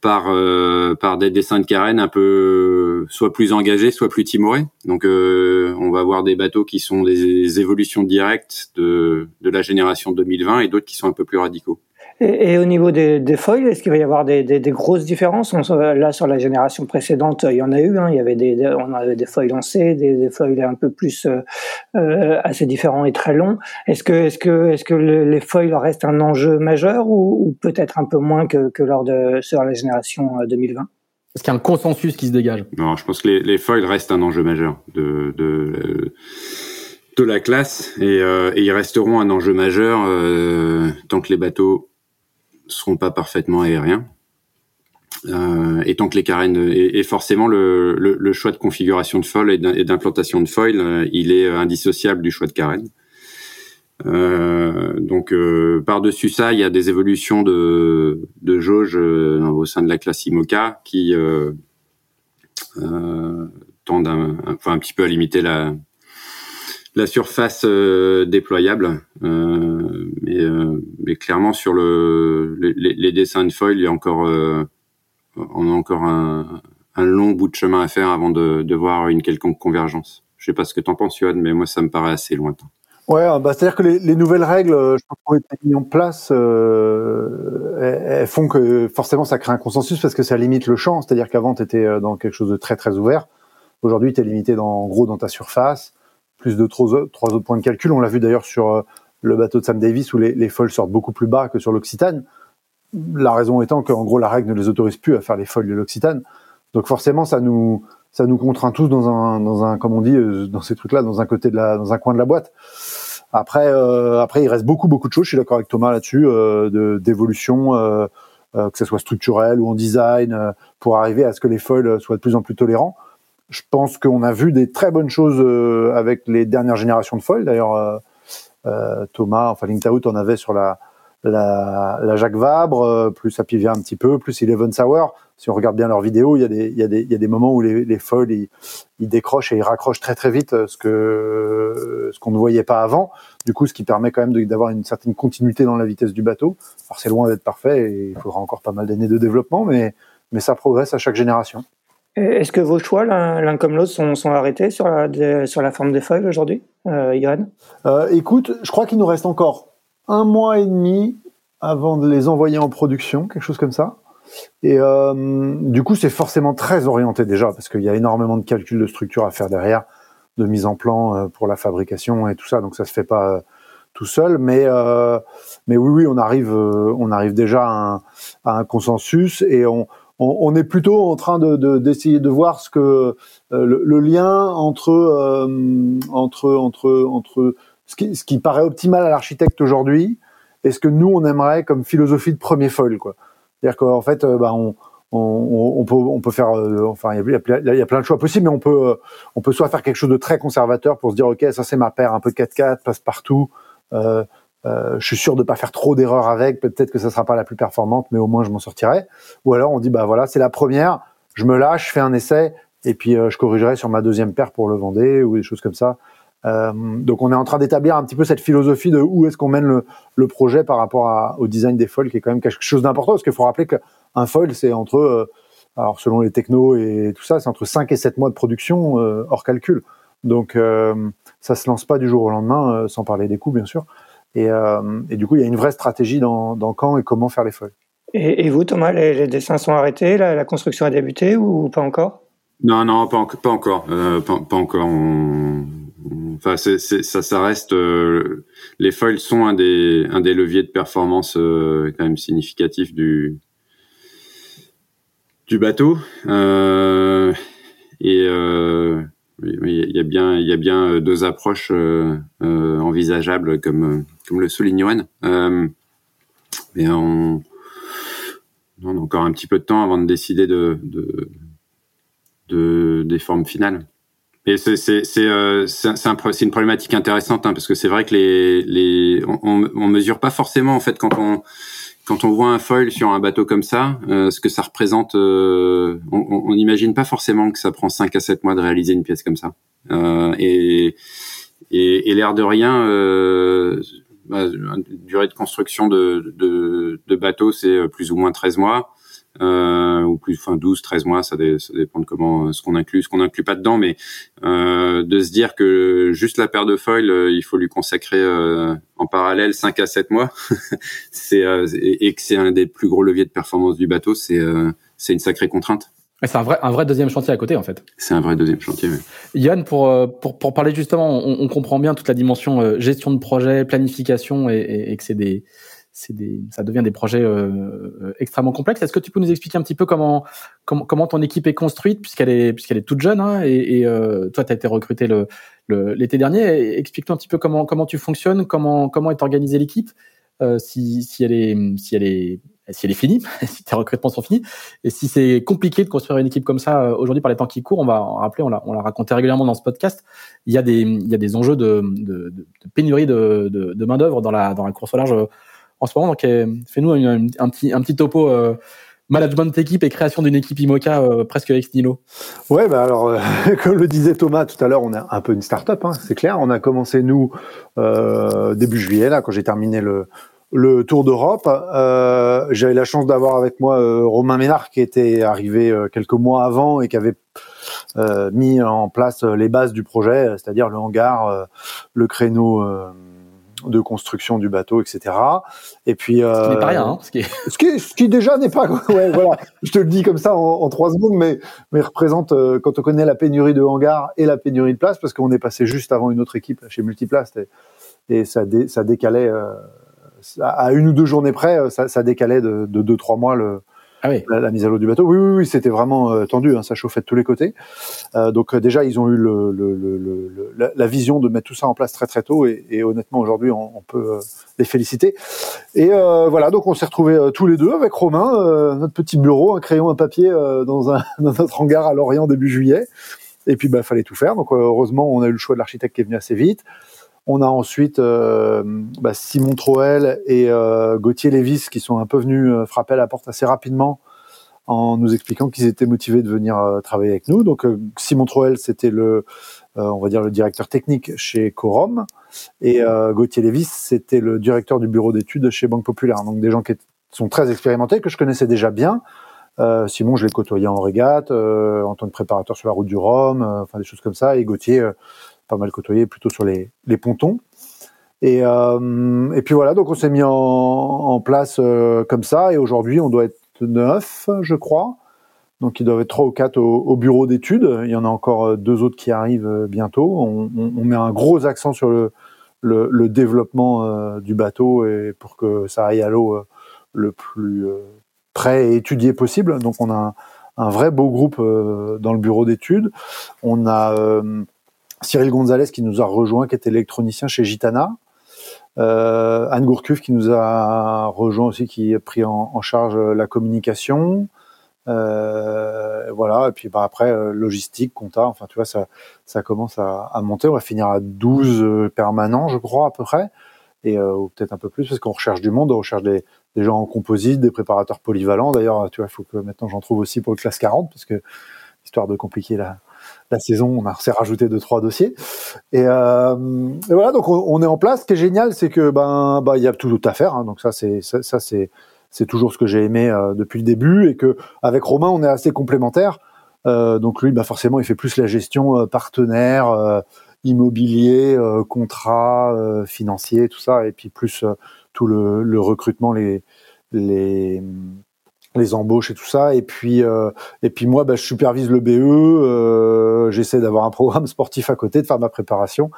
par euh, par des dessins de carène un peu soit plus engagés, soit plus timorés. Donc euh, on va avoir des bateaux qui sont des évolutions directes de de la génération 2020 et d'autres qui sont un peu plus radicaux. Et, au niveau des, des foils, est-ce qu'il va y avoir des, des, des grosses différences? Là, sur la génération précédente, il y en a eu. Hein. Il y avait des, on avait des foils lancés, des, des foils un peu plus euh, euh assez différents et très longs. Est-ce que, est-ce que, est-ce que les foils restent un enjeu majeur ou, ou peut-être un peu moins que, que lors de sur la génération 2020 euh, Est-ce qu'il y a un consensus qui se dégage? Non, je pense que les, les foils restent un enjeu majeur de, de de la classe et, euh, et, ils resteront un enjeu majeur euh, tant que les bateaux seront pas parfaitement aériens. Euh, et que les carènes et, forcément le, le, le, choix de configuration de foil et d'implantation de foil, euh, il est indissociable du choix de carène. Euh, donc par-dessus ça, il y a des évolutions de, de jauge au sein de la classe IMOCA qui tendent un, enfin, un petit peu à limiter la, la surface euh, déployable, euh, mais, euh, mais, clairement sur le les, dessins de foil, il y a encore on a encore un, long bout de chemin à faire avant de, voir une quelconque convergence. Je sais pas ce que tu en penses, Yoann, mais moi ça me paraît assez lointain. Ouais, bah, c'est-à-dire que les, les, nouvelles règles, je pense qu'on été mises en place, elles, font que forcément ça crée un consensus parce que ça limite le champ. C'est-à-dire qu'avant tu étais dans quelque chose de très très ouvert. Aujourd'hui, tu es limité en gros dans ta surface plus de trois, autres points de calcul. On l'a vu d'ailleurs sur euh, le bateau de Sam Davis où les, les foils sortent beaucoup plus bas que sur l'Occitane. La raison étant qu'en gros la règle ne les autorise plus à faire les foils de l'Occitane. Donc forcément ça nous ça nous contraint tous dans un comme on dit euh, dans ces trucs là dans un côté de la dans un coin de la boîte. Après euh, après il reste beaucoup beaucoup de choses. Je suis d'accord avec Thomas là-dessus de d'évolution. que ce soit structurel ou en design, pour arriver à ce que les foils soient de plus en plus tolérants. Je pense qu'on a vu des très bonnes choses euh, avec les dernières générations de foils. D'ailleurs, euh, euh, Thomas, enfin Linktaout en avait sur la, la, la Jacques Vabre, plus vient un petit peu, plus Eleven Sour. Si on regarde bien leurs vidéos, il y a des, il y a des, il y a des moments où les, les foils ils, ils, décrochent et ils raccrochent très très vite ce que ce qu'on ne voyait pas avant. Du coup, ce qui permet quand même d'avoir une certaine continuité dans la vitesse du bateau. Alors c'est loin d'être parfait et il faudra encore pas mal d'années de développement, mais mais ça progresse à chaque génération. Est-ce que vos choix, l'un comme l'autre, sont, sont, arrêtés sur la, sur la forme des feuilles aujourd'hui, euh, euh, Écoute, je crois qu'il nous reste encore un mois et demi avant de les envoyer en production, quelque chose comme ça. Et euh, du coup, c'est forcément très orienté déjà, parce qu'il y a énormément de calculs de structure à faire derrière, de mise en plan euh, pour la fabrication et tout ça, donc ça se fait pas euh, tout seul. Mais mais oui, oui, on arrive, on arrive déjà à un, à un consensus et on on, est plutôt en train de d'essayer de, voir ce que euh, le, lien entre euh, entre entre entre ce qui, ce qui paraît optimal à l'architecte aujourd'hui et ce que nous on aimerait comme philosophie de premier foil quoi. C'est-à-dire qu'en fait, euh, bah, on, on, on, peut on peut faire enfin il y, a, plein de choix possibles mais on peut on peut soit faire quelque chose de très conservateur pour se dire ok ça c'est ma paire un peu 4-4 passe partout euh, euh, je suis sûr de pas faire trop d'erreurs avec. Peut-être que ça sera pas la plus performante, mais au moins je m'en sortirai. Ou alors on dit bah voilà, c'est la première, je me lâche, je fais un essai et puis euh, je corrigerai sur ma deuxième paire pour le Vendée ou des choses comme ça. Euh, donc on est en train d'établir un petit peu cette philosophie de où est-ce qu'on mène le, projet par rapport au design des foils, qui est quand même quelque chose d'important parce qu'il faut rappeler qu'un foil c'est entre alors selon les technos et tout ça, c'est entre 5 et 7 mois de production hors calcul. Donc ça se lance pas du jour au lendemain, sans parler des coûts bien sûr. Et, euh, et, du coup, il y a une vraie stratégie dans, dans quand et comment faire les feuilles. Et, et vous, Thomas, les, dessins sont arrêtés la, la, construction a débuté ou pas encore? Non, non, pas, pas encore. Euh, pas, pas, encore. Enfin, c'est, ça, ça reste. Euh, les foils sont un des, un des leviers de performance euh, quand même significatif du, du bateau. Euh, et il y a bien, il y a bien deux approches envisageables comme comme le souligne. Euh, mais on, on, a encore un petit peu de temps avant de décider de, de, de des formes finales. Et c'est c'est c'est euh, un, une problématique intéressante hein, parce que c'est vrai que les les on, on mesure pas forcément en fait quand on quand on voit un foil sur un bateau comme ça, euh, ce que ça représente, euh, on n'imagine pas forcément que ça prend 5 à 7 mois de réaliser une pièce comme ça. Euh, et, et, et l'air de rien, euh, bah, durée de construction de, de, de bateau, c'est euh, plus ou moins 13 mois. Euh, ou plus, enfin 12, 13 mois, ça, ça dépend de comment ce qu'on inclut, ce qu'on inclut pas dedans, mais euh, de se dire que juste la paire de foils, euh, il faut lui consacrer euh, en parallèle 5 à 7 mois, c'est et, que c'est un des plus gros leviers de performance du bateau, c'est c'est une sacrée contrainte. C'est un vrai, un vrai deuxième chantier à côté, en fait. C'est un vrai deuxième chantier. Oui. Yann, pour, pour, pour parler justement, on, on, comprend bien toute la dimension gestion de projet, planification, et, et, et que c'est des, des, ça devient des projets euh, euh, extrêmement complexes. Est-ce que tu peux nous expliquer un petit peu comment, comment, comment ton équipe est construite, puisqu'elle est, puisqu'elle est toute jeune, hein, et, et euh, toi, tu as été recruté le, l'été dernier. Explique-nous un petit peu comment, comment tu fonctionnes, comment, comment est organisée l'équipe, euh, si, si, elle est, si, elle est, si elle est finie, si tes recrutements sont finis, et si c'est compliqué de construire une équipe comme ça aujourd'hui par les temps qui courent, on va rappeler, on l'a, on l'a raconté régulièrement dans ce podcast, il y a des, il y a des enjeux de, de, de pénurie de, de, de main d'œuvre dans la, dans la course au large en ce moment. Donc, euh, fais-nous un, petit, un petit topo euh, management d'équipe et création d'une équipe IMOCA euh, presque ex nihilo Ouais, bah alors, comme le disait Thomas tout à l'heure, on est un peu une start-up, hein, c'est clair. On a commencé, nous, début juillet, là, quand j'ai terminé le, le Tour d'Europe. J'avais la chance d'avoir avec moi Romain Ménard, qui était arrivé quelques mois avant et qui avait mis en place les bases du projet, c'est-à-dire le hangar, le créneau de construction du bateau, etc. Et puis euh, ce qui n'est pas rien, hein, ce, qui ce, qui ce qui déjà n'est pas, ouais, voilà. Je te le dis comme ça en, trois secondes, mais mais représente euh, quand on connaît la pénurie de hangars et la pénurie de place, parce qu'on est passé juste avant une autre équipe chez Multiplast et, et ça ça décalait euh, à une ou deux journées près, ça, ça décalait de, de deux trois mois le ah oui. la, mise à l'eau du bateau. Oui, oui, oui c'était vraiment euh, tendu, hein, ça chauffait de tous les côtés. Euh, donc euh, déjà, ils ont eu le, le, le, la, la, vision de mettre tout ça en place très très tôt, et, et honnêtement, aujourd'hui, on, on, peut euh, les féliciter. Et voilà, donc on s'est retrouvés tous les deux avec Romain, notre petit bureau, un crayon, un papier dans, un, dans notre hangar à Lorient début juillet. Et puis, bah, fallait tout faire. Donc heureusement, on a eu le choix de l'architecte qui est venu assez vite. On a ensuite euh, bah, Simon Troel et euh, Gauthier Lévis qui sont un peu venus euh, frapper à la porte assez rapidement en nous expliquant qu'ils étaient motivés de venir travailler avec nous. Donc Simon Troel, c'était le, on va dire le directeur technique chez Corom, et Gauthier Lévis, c'était le directeur du bureau d'études chez Banque Populaire. Donc des gens qui sont très expérimentés, que je connaissais déjà bien. Simon, je l'ai côtoyé en régate, en tant que préparateur sur la route du Rhum, enfin des choses comme ça. Et Gauthier, pas mal côtoyé plutôt sur les, pontons. Et, euh, et puis voilà, donc on s'est mis en, place euh, comme ça, et aujourd'hui on doit être neuf, je crois. Donc ils doivent être trois ou quatre au, au bureau d'études. Il y en a encore euh, deux autres qui arrivent bientôt. On, met un gros accent sur le, développement du bateau et pour que ça aille à l'eau le plus près et étudié possible. Donc on a un, un vrai beau groupe dans le bureau d'études. On a Cyril Gonzalez qui nous a rejoint, qui était électronicien chez Gitana. Euh, Anne Gourcuff qui nous a rejoint aussi, qui a pris en, charge la communication. Euh, voilà, et puis bah, après, euh, logistique, compta, enfin tu vois, ça, commence à, monter. On va finir à 12 euh, permanents, je crois, à peu près, et euh, ou peut-être un peu plus, parce qu'on recherche du monde, on recherche des, des gens en composite, des préparateurs polyvalents. D'ailleurs, tu vois, il faut que maintenant j'en trouve aussi pour le classe 40, parce que histoire de compliquer la, la saison, on a s'est rajouté deux trois dossiers. Et, euh, voilà, donc on, est en place. Ce qui est génial, c'est que ben bah il y a tout à faire. Hein, donc ça c'est ça, c'est c'est toujours ce que j'ai aimé euh, depuis le début et que avec Romain on est assez complémentaires. Euh, donc lui, bah forcément, il fait plus la gestion partenaire, immobilier, contrat, financier, tout ça, et puis plus tout le, recrutement, les les embauches et tout ça. Et puis, euh, et puis moi, bah, je supervise le BE. Euh, J'essaie d'avoir un programme sportif à côté, de faire ma préparation.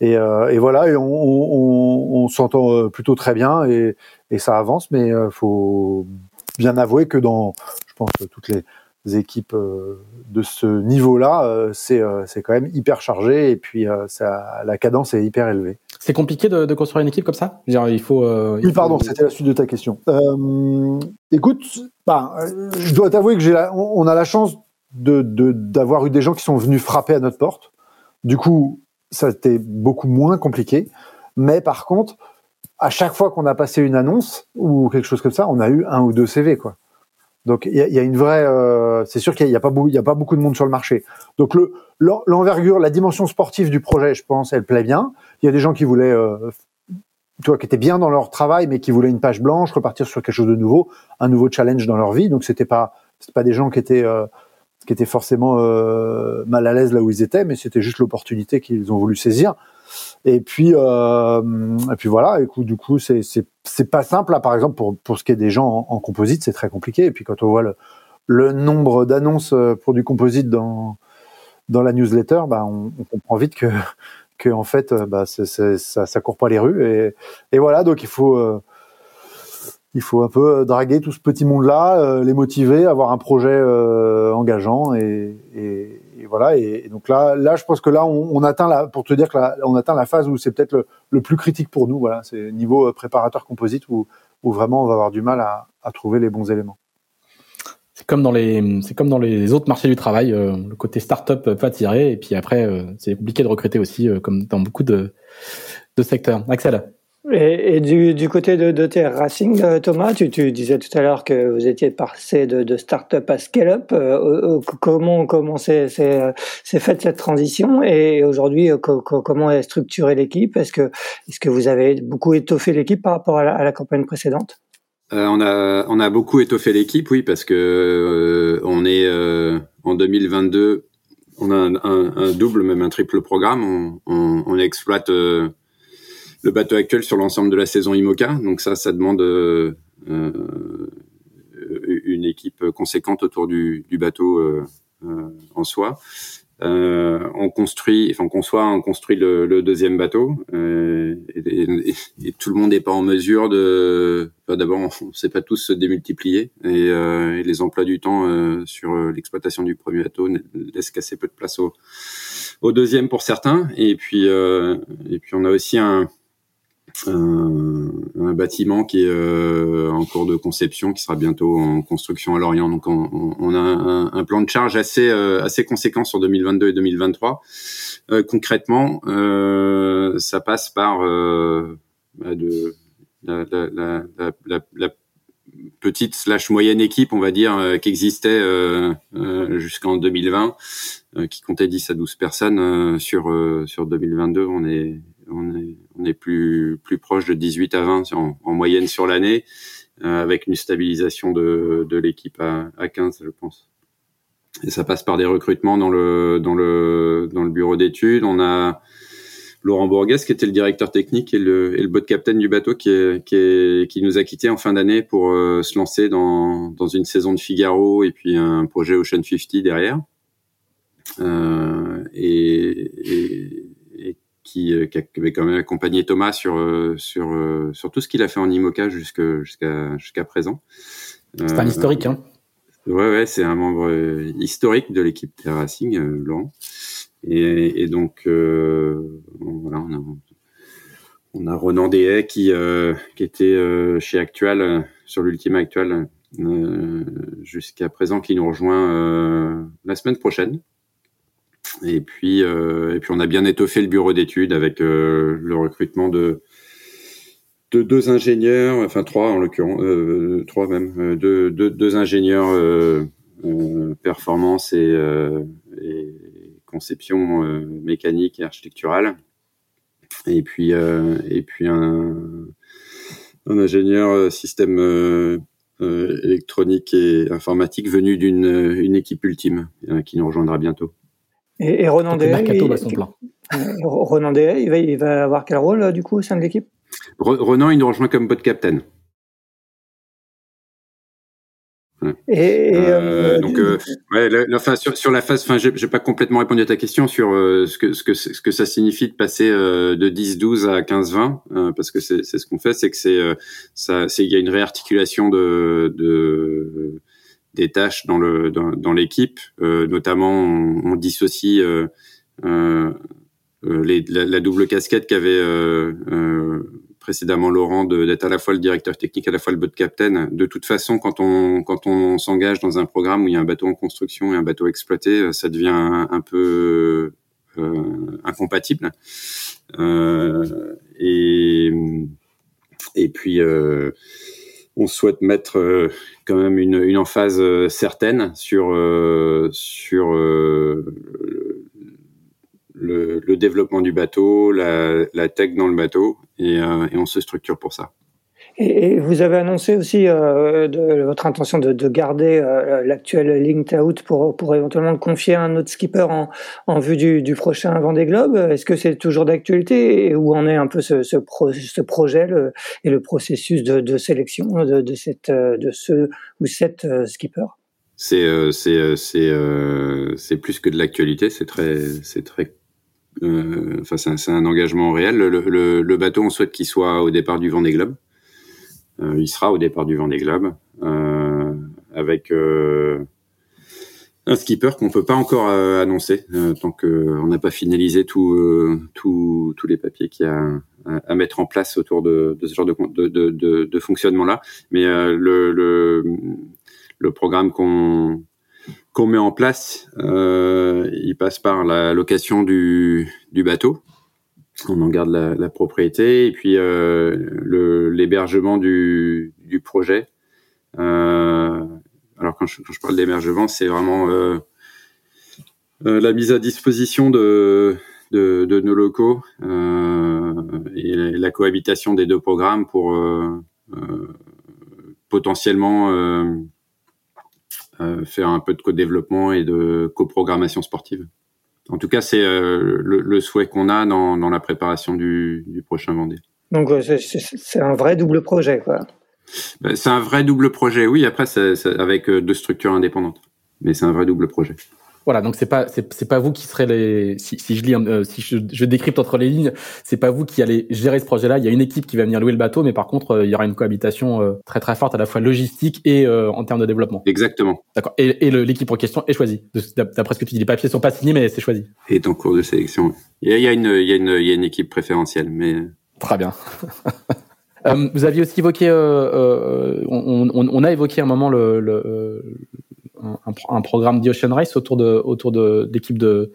Et, euh, et voilà, et on, on, on s'entend euh, plutôt très bien et, et ça avance. Mais euh, faut bien avouer que dans, je pense, toutes les équipes euh, de ce niveau-là, euh, c'est euh, c'est quand même hyper chargé et puis ça, la cadence est hyper élevée. C'est compliqué de, de, construire une équipe comme ça? Il faut. Il oui, pardon, c'était la suite de ta question. écoute, bah, je dois t'avouer que j'ai on, on, a la chance de d'avoir eu des gens qui sont venus frapper à notre porte. Du coup, ça a été beaucoup moins compliqué. Mais par contre, à chaque fois qu'on a passé une annonce ou quelque chose comme ça, on a eu un ou deux CV, quoi. Donc il y, y a, une vraie, euh, c'est sûr qu'il n'y a, a, pas beaucoup, y a pas beaucoup de monde sur le marché. Donc le l'envergure, la dimension sportive du projet, je pense, elle plaît bien. Il y a des gens qui voulaient euh, toi, qui étaient bien dans leur travail, mais qui voulaient une page blanche, repartir sur quelque chose de nouveau, un nouveau challenge dans leur vie. Donc c'était pas, c'était pas des gens qui étaient, euh, qui étaient forcément euh, mal à l'aise là où ils étaient, mais c'était juste l'opportunité qu'ils ont voulu saisir. Et puis, euh, et puis voilà. Et du coup, c'est pas simple. Par exemple, pour ce qui est des gens en, composite, c'est très compliqué. Et puis quand on voit le nombre d'annonces euh, pour du composite dans la newsletter, bah, on, comprend vite que en fait, euh, bah, ça, ça court pas les rues. Et, voilà, donc il faut, il faut un peu draguer tout ce petit monde-là, les motiver, avoir un projet engageant et voilà. Et, donc là, là, je pense que là, on, atteint la, pour te dire que là, on atteint la phase où c'est peut-être le, plus critique pour nous. Voilà, c'est niveau préparateur composite où, vraiment on va avoir du mal à, trouver les bons éléments c'est comme dans les c'est comme dans les autres marchés du travail euh, le côté start-up peut attirer et puis après euh, c'est compliqué de recruter aussi euh, comme dans beaucoup de de secteurs Axel? Et, du, côté de, de Racing, Thomas, tu, disais tout à l'heure que vous étiez passé de, de start-up à scale-up. comment comment c'est c'est fait cette transition et aujourd'hui comment est structurée l'équipe? Est-ce que vous avez beaucoup étoffé l'équipe par rapport à la, campagne précédente? Euh, on a beaucoup étoffé l'équipe, oui, parce que euh, on est euh, en 2022, on a un, double, même un triple programme. On exploite le bateau actuel sur l'ensemble de la saison IMOCA, donc ça, ça demande une équipe conséquente autour du, du bateau en soi. Euh, on construit, enfin on conçoit, on construit le, le deuxième bateau, euh, et, et, tout le monde n'est pas en mesure de. Enfin, D'abord, on ne sait pas tous se démultiplier, et, euh, et les emplois du temps euh, sur l'exploitation du premier bateau laissent assez peu de place au, au deuxième pour certains. Et puis, euh, et puis on a aussi un, un, bâtiment qui est euh, en cours de conception, qui sera bientôt en construction à Lorient. Donc on, on a un, plan de charge assez euh, assez conséquent sur 2022 et 2023. Euh, concrètement, euh, ça passe par bah, de la, la, la, la, petite slash moyenne équipe, on va dire, qui existait jusqu'en 2020, qui comptait 10 à 12 personnes sur sur 2022. On est on est, on est plus, plus proche de 18 à 20 en, en moyenne sur l'année, euh, avec une stabilisation de, de l'équipe à, à 15, je pense. Et ça passe par des recrutements dans le, dans le, dans le bureau d'études. On a Laurent Bourguès, qui était le directeur technique et le, et le boat captain du bateau, qui, est, qui, est, qui nous a quittés en fin d'année pour euh, se lancer dans, dans une saison de Figaro et puis un projet Ocean 50 derrière. Euh, et, qui, euh, qui, avait quand même accompagné Thomas sur euh, sur euh, sur tout ce qu'il a fait en IMOCA jusqu'à jusqu'à jusqu'à présent. C'est un historique, hein. Ouais, ouais, c'est un membre historique de l'équipe Terra Racing, Laurent. Et, et donc, voilà, on a, on a Ronan Deshaies qui, euh, qui était euh, chez Actual, sur l'Ultima Actual, jusqu'à présent, qui nous rejoint la semaine prochaine. Et puis, euh, et puis on a bien étoffé le bureau d'études avec euh, le recrutement de, de deux ingénieurs, enfin trois en l'occurrence, euh, trois même, euh, deux, deux, deux ingénieurs euh, euh, performance et, et conception mécanique et architecturale. Et puis, et puis un, un ingénieur système électronique et informatique venu d'une une équipe ultime qui nous rejoindra bientôt. Et, et Ronan Deshaies, il, Ronan il va, il va avoir quel rôle du coup au sein de l'équipe? Ronan, il nous rejoint comme bot captain. Et, euh, euh, donc, euh, ouais, la, enfin, sur, sur, la phase, enfin, j'ai pas complètement répondu à ta question sur euh, ce que ce que ce que ça signifie de passer euh, de 10-12 à 15-20, parce que c'est ce qu'on fait, c'est que c'est ça, c'est il y a une réarticulation de, de des tâches dans le dans, dans l'équipe, euh, notamment on, on dissocie euh, euh, euh les, la, la, double casquette qu'avait euh, précédemment Laurent d'être à la fois le directeur technique, à la fois le boat captain. De toute façon, quand on quand on s'engage dans un programme où il y a un bateau en construction et un bateau exploité, ça devient un, un peu incompatible. et et puis on souhaite mettre euh, quand même une, une emphase euh, certaine sur euh, sur le, développement du bateau, la, la tech dans le bateau, et, et on se structure pour ça. Et, vous avez annoncé aussi euh, de, votre intention de, de garder euh, l'actuel Linked Out pour, pour éventuellement le confier à un autre skipper en, en vue du, du prochain Vendée Globe. Est-ce que c'est toujours d'actualité et où en est un peu ce, ce, ce projet le, et le processus de, de sélection de, de, cette, de ce ou cette euh, skipper? C'est c'est c'est c'est plus que de l'actualité. C'est très c'est très enfin c'est un, un, engagement réel. Le, le, le bateau, on souhaite qu'il soit au départ du Vendée Globe. Euh, il sera au départ du Vendée Globe euh, avec euh, un skipper qu'on peut pas encore annoncer tant qu'on n'a pas finalisé tout, tout, tous les papiers qu'il y a à, mettre en place autour de, de ce genre de, de, de, de fonctionnement là. Mais le, le, le programme qu'on qu'on met en place, euh, il passe par la location du, du bateau, on en garde la, la propriété et puis euh, l'hébergement du, projet. Euh, alors quand je, parle d'hébergement, c'est vraiment euh, euh, la mise à disposition de, nos locaux et la, cohabitation des deux programmes pour potentiellement faire un peu de co-développement et de coprogrammation sportive. En tout cas, c'est euh, le, souhait qu'on a dans, la préparation du, prochain Vendée. Donc c'est un vrai double projet, quoi. Ben, c'est un vrai double projet, oui. Après, c'est avec euh, deux structures indépendantes, mais c'est un vrai double projet. Voilà, donc c'est pas c'est pas vous qui serez les si, si je lis euh, si je, je, décrypte entre les lignes, c'est pas vous qui allez gérer ce projet-là. Il y a une équipe qui va venir louer le bateau, mais par contre euh, il y aura une cohabitation euh, très très forte à la fois logistique et en termes de développement. Exactement. D'accord. Et, et l'équipe en question est choisie. D'après ce que tu dis, les papiers sont pas signés, mais c'est choisi. Et est en cours de sélection. Il y a, il y a une il y a une il y a une équipe préférentielle, mais très bien. vous aviez aussi évoqué, on, on, on, a évoqué un moment le, le, un, programme d'Ocean Race autour de autour de l'équipe de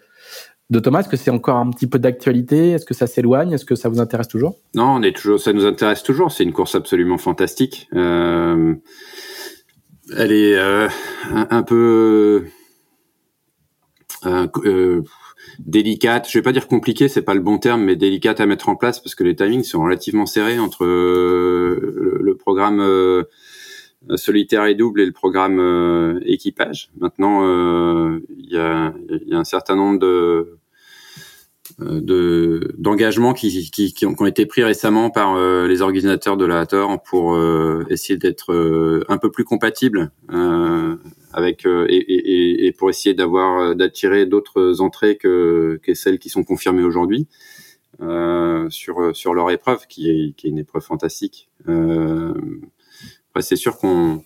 Thomas, est-ce que c'est encore un petit peu d'actualité? Est-ce que ça s'éloigne? Est-ce que ça vous intéresse toujours? Non, on est toujours, ça nous intéresse toujours. C'est une course absolument fantastique. Euh, elle est euh, un, peu euh, délicate. Je vais pas dire compliquée, c'est pas le bon terme, mais délicate à mettre en place parce que les timings sont relativement serrés entre le, programme solitaire et double et le programme euh, équipage. Maintenant, euh, il y a, un certain nombre de d'engagements qui, ont, été pris récemment par les organisateurs de la Hathor pour essayer d'être un peu plus compatibles avec et, pour essayer d'avoir d'attirer d'autres entrées que, celles qui sont confirmées aujourd'hui sur sur leur épreuve qui est une épreuve fantastique. Euh, c'est sûr qu'on,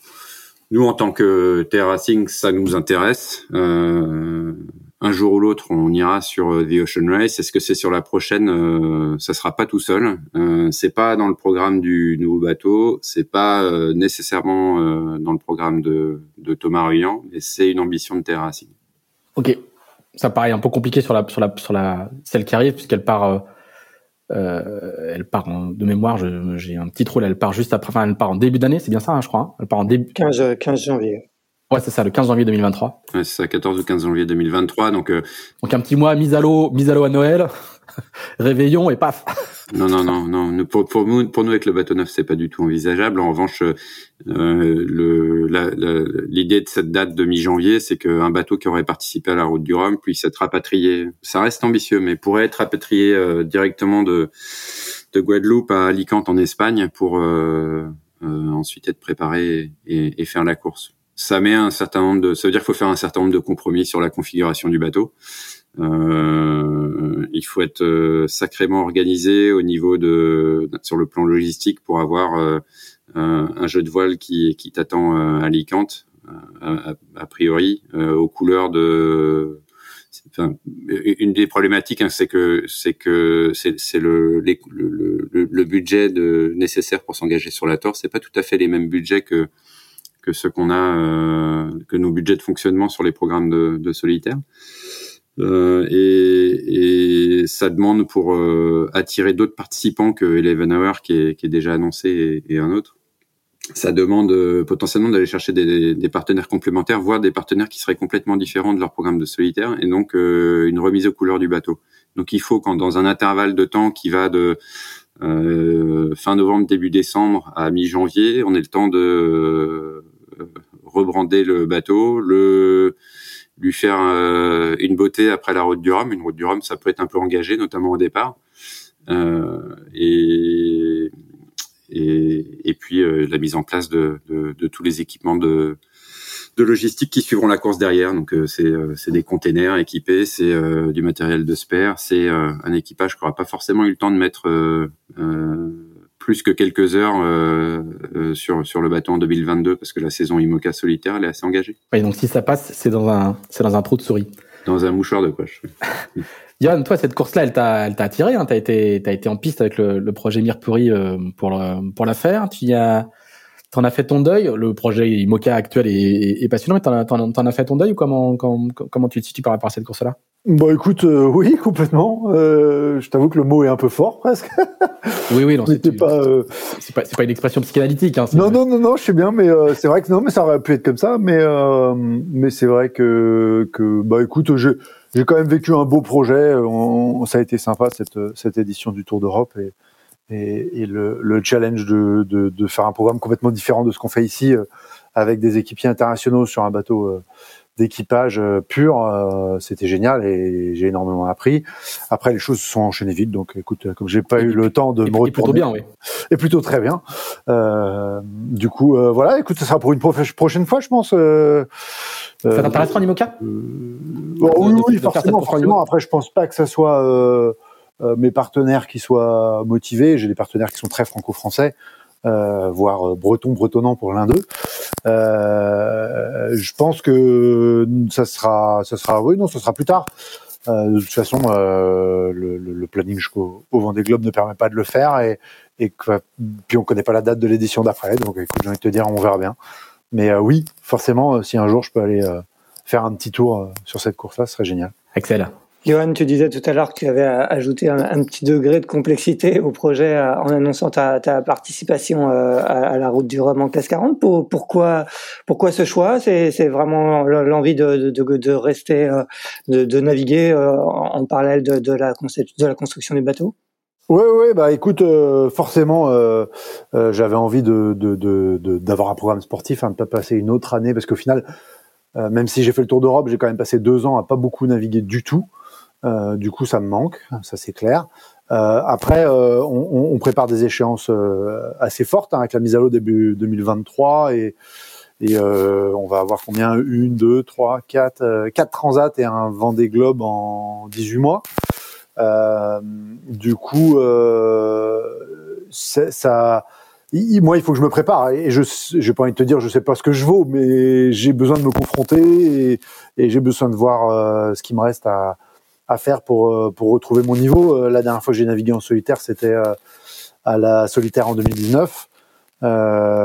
nous en tant que terracing, ça nous intéresse. Euh, un jour ou l'autre, on ira sur euh, The Ocean Race. Est-ce que c'est sur la prochaine? Euh, Ça sera pas tout seul. Euh, c'est pas dans le programme du nouveau bateau. C'est pas euh, nécessairement dans le programme de, de Thomas Ruyant, mais c'est une ambition de terracing. Ok, ça paraît un peu compliqué sur la sur la sur la celle qui arrive puisqu'elle part euh, elle part en, de mémoire, j'ai un petit là, elle part juste après, enfin elle part en début d'année, c'est bien ça, hein, je crois. Hein elle part en début. 15, 15 janvier. Ouais, c'est ça, le 15 janvier 2023. Ouais, c'est ça, 14 ou 15 janvier 2023. Donc, euh... donc un petit mois mise à l'eau, mise à l'eau à Noël, réveillon et paf. non, non, non, non. Pour, nous, pour nous avec le bateau neuf, c'est pas du tout envisageable. En revanche, euh, l'idée de cette date de mi-janvier, c'est qu'un bateau qui aurait participé à la route du Rhum puisse être rapatrié. Ça reste ambitieux, mais pourrait être rapatrié euh, directement de de Guadeloupe à Alicante en Espagne pour euh, euh ensuite être préparé et, et faire la course ça met un certain nombre de, ça veut dire qu'il faut faire un certain nombre de compromis sur la configuration du bateau. Euh, il faut être euh, sacrément organisé au niveau de, sur le plan logistique pour avoir euh, un jeu de voile qui, qui t'attend à Alicante, a, a, priori, aux couleurs de. Enfin, une des problématiques, hein, c'est que c'est que c'est le, le, le, le, budget de, nécessaire pour s'engager sur la Torre. C'est pas tout à fait les mêmes budgets que que ce qu'on a, euh, que nos budgets de fonctionnement sur les programmes de, de solitaire. Euh, et, et, ça demande pour euh, attirer d'autres participants que Eleven Hour qui est, qui est déjà annoncé et, et, un autre. Ça demande euh, potentiellement d'aller chercher des, des, partenaires complémentaires, voire des partenaires qui seraient complètement différents de leur programme de solitaire, et donc euh, une remise aux couleurs du bateau. Donc il faut quand dans un intervalle de temps qui va de euh, fin novembre début décembre à mi-janvier, on ait le temps de rebrander le bateau, le lui faire euh, une beauté après la route du Rhum. Une route du Rhum, ça peut être un peu engagé, notamment au départ. et et, et puis la mise en place de, de, de tous les équipements de de logistique qui suivront la course derrière. Donc euh, c'est euh, c'est des containers équipés, c'est euh, du matériel de spare, c'est un équipage qui n'aura pas forcément eu le temps de mettre plus que quelques heures sur sur le bateau en 2022 parce que la saison IMOCA solitaire elle est assez engagée. Oui, donc si ça passe, c'est dans un c'est dans un trou de souris. Dans un mouchoir de poche. Yann, toi, cette course-là, elle t'a, elle t'a attiré. Hein. T'as été, t'as été en piste avec le, le projet Mirpuri pour pour la faire. Tu y as, T'en as fait ton deuil. Le projet IMOCA actuel est, est, passionnant, mais t'en as, t'en, as fait ton deuil ou comment, comment, comment tu te situes par rapport à cette course-là? Bon, écoute, euh, oui, complètement. Euh, je t'avoue que le mot est un peu fort, presque. oui, oui, non, c'est, pas, euh... c'est pas, c'est pas une expression psychanalytique. Hein, non, non, non, non, je sais bien, mais euh, c'est vrai que non, mais ça aurait pu être comme ça, mais euh, mais c'est vrai que que bah écoute, j'ai j'ai quand même vécu un beau projet. On, ça a été sympa cette cette édition du Tour d'Europe et et, et le, le, challenge de, de, de, faire un programme complètement différent de ce qu'on fait ici, euh, avec des équipiers internationaux sur un bateau euh, d'équipage euh, pur, c'était génial et j'ai énormément appris. Après, les choses se sont enchaînées vite, donc écoute, comme j'ai pas eu le temps de me retourner, plutôt bien, oui. Et plutôt très bien. Euh, du coup, euh, voilà, écoute, ça sera pour une prochaine fois, je pense. Euh, ça t'intéressera en IMOCA bon, Oui, oui, forcément, forcément. Après, je pense pas que ça soit euh, mes partenaires qui soient motivés. J'ai des partenaires qui sont très franco-français, euh, voire euh, breton bretonnant pour l'un d'eux. je pense que ça sera, ça sera, oui, non, ça sera plus tard. de toute façon, le, le, planning jusqu'au au Vendée Globe ne permet pas de le faire et, et puis on connaît pas la date de l'édition d'après. Donc, écoute, j'ai envie de te dire, on verra bien. Mais oui, forcément, si un jour je peux aller faire un petit tour sur cette course-là, ce serait génial. Excellent. Johan, tu disais tout à l'heure que tu avais ajouté un, petit degré de complexité au projet euh, en annonçant ta, participation euh, à, la route du Rhum en classe 40. pourquoi, ce choix? C'est vraiment l'envie de, rester, euh, de, naviguer en parallèle de, la, construction du bateau? Oui, oui, bah écoute, forcément, j'avais envie d'avoir un programme sportif, hein, de pas passer une autre année, parce qu'au final, même si j'ai fait le tour d'Europe, j'ai quand même passé deux ans à pas beaucoup naviguer du tout. Euh, du coup, ça me manque, ça c'est clair. Euh, après, euh, on, on, prépare des échéances euh, assez fortes hein, avec la mise à l'eau début 2023 et, et on va avoir combien? Une, deux, trois, quatre, quatre transats et un Vendée Globe en 18 mois. du coup, ça, moi, il faut que je me prépare et je, j'ai pas envie de te dire, je sais pas ce que je vaux, mais j'ai besoin de me confronter et, et j'ai besoin de voir ce qui me reste à à faire pour, euh, pour retrouver mon niveau. Euh, la dernière fois que j'ai navigué en solitaire, c'était euh, à la solitaire en 2019.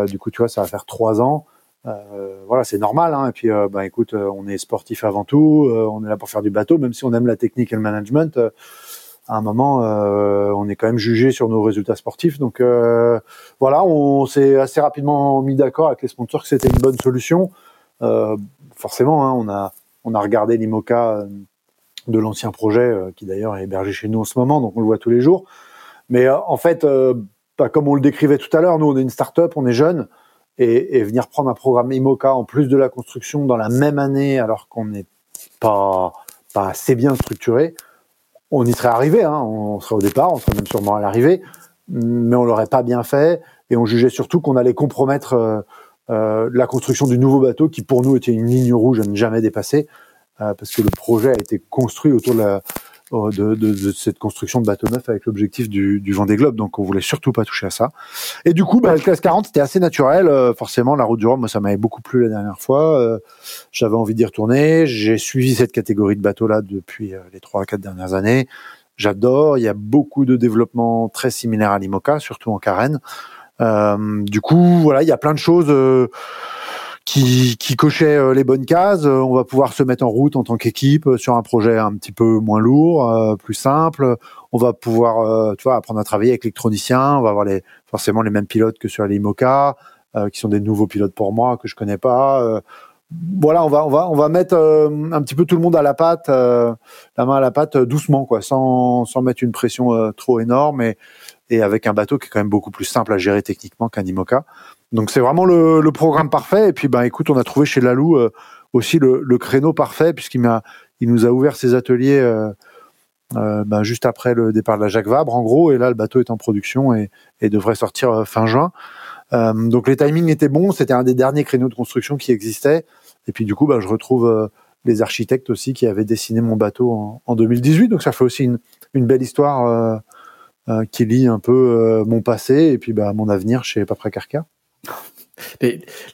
du coup, tu vois, ça va faire trois ans. voilà, c'est normal. Hein. Et puis, bah, écoute, on est sportif avant tout. on est là pour faire du bateau, même si on aime la technique et le management. à un moment, on est quand même jugé sur nos résultats sportifs. Donc, voilà, on s'est assez rapidement mis d'accord avec les sponsors que c'était une bonne solution. forcément, hein, on a on a regardé l'IMOCA de l'ancien projet, euh, qui d'ailleurs est hébergé chez nous en ce moment, donc on le voit tous les jours. Mais euh, en fait, euh, bah, comme on le décrivait tout à l'heure, nous on est une start-up, on est jeune, et, venir prendre un programme IMOCA en plus de la construction dans la même année, alors qu'on n'est pas, pas assez bien structuré, on y serait arrivé, hein, on serait au départ, on serait même sûrement à l'arrivée, mais on l'aurait pas bien fait, et on jugeait surtout qu'on allait compromettre la construction du nouveau bateau, qui pour nous était une ligne rouge à ne jamais dépasser. Euh, parce que le projet a été construit autour de, la, euh, de, de, de cette construction de bateau neuf avec l'objectif du, du Vendée Globe, donc on voulait surtout pas toucher à ça. Et du coup, bah, le classe 40, c'était assez naturel. Euh, forcément, la route du Rhum, moi, ça m'avait beaucoup plu la dernière fois. J'avais envie d'y retourner. J'ai suivi cette catégorie de bateaux-là depuis les trois quatre dernières années. J'adore. Il y a beaucoup de développement très similaires à l'IMOCA, surtout en carène. Euh, du coup, voilà, il y a plein de choses qui, qui cochait euh, les bonnes cases. Euh, on va pouvoir se mettre en route en tant qu'équipe euh, sur un projet un petit peu moins lourd, plus simple. On va pouvoir, tu vois, apprendre à travailler avec l'électronicien. On va avoir les, forcément les mêmes pilotes que sur l'IMOCA, qui sont des nouveaux pilotes pour moi que je connais pas. voilà, on va, on va, on va mettre un petit peu tout le monde à la pâte, la main à la pâte, doucement, quoi, sans, sans mettre une pression trop énorme et, et avec un bateau qui est quand même beaucoup plus simple à gérer techniquement qu'un IMOCA. Donc c'est vraiment le, le, programme parfait. Et puis, ben, écoute, on a trouvé chez Lalou aussi le, le, créneau parfait puisqu'il m'a, il nous a ouvert ses ateliers euh, ben, juste après le départ de la Jacques Vabre, en gros. Et là, le bateau est en production et, et devrait sortir euh, fin juin. Euh, donc les timings étaient bons. C'était un des derniers créneaux de construction qui existait. Et puis du coup, ben, je retrouve euh, les architectes aussi qui avaient dessiné mon bateau en, en 2018. Donc ça fait aussi une, une belle histoire qui lie un peu mon passé et puis ben, mon avenir chez Papra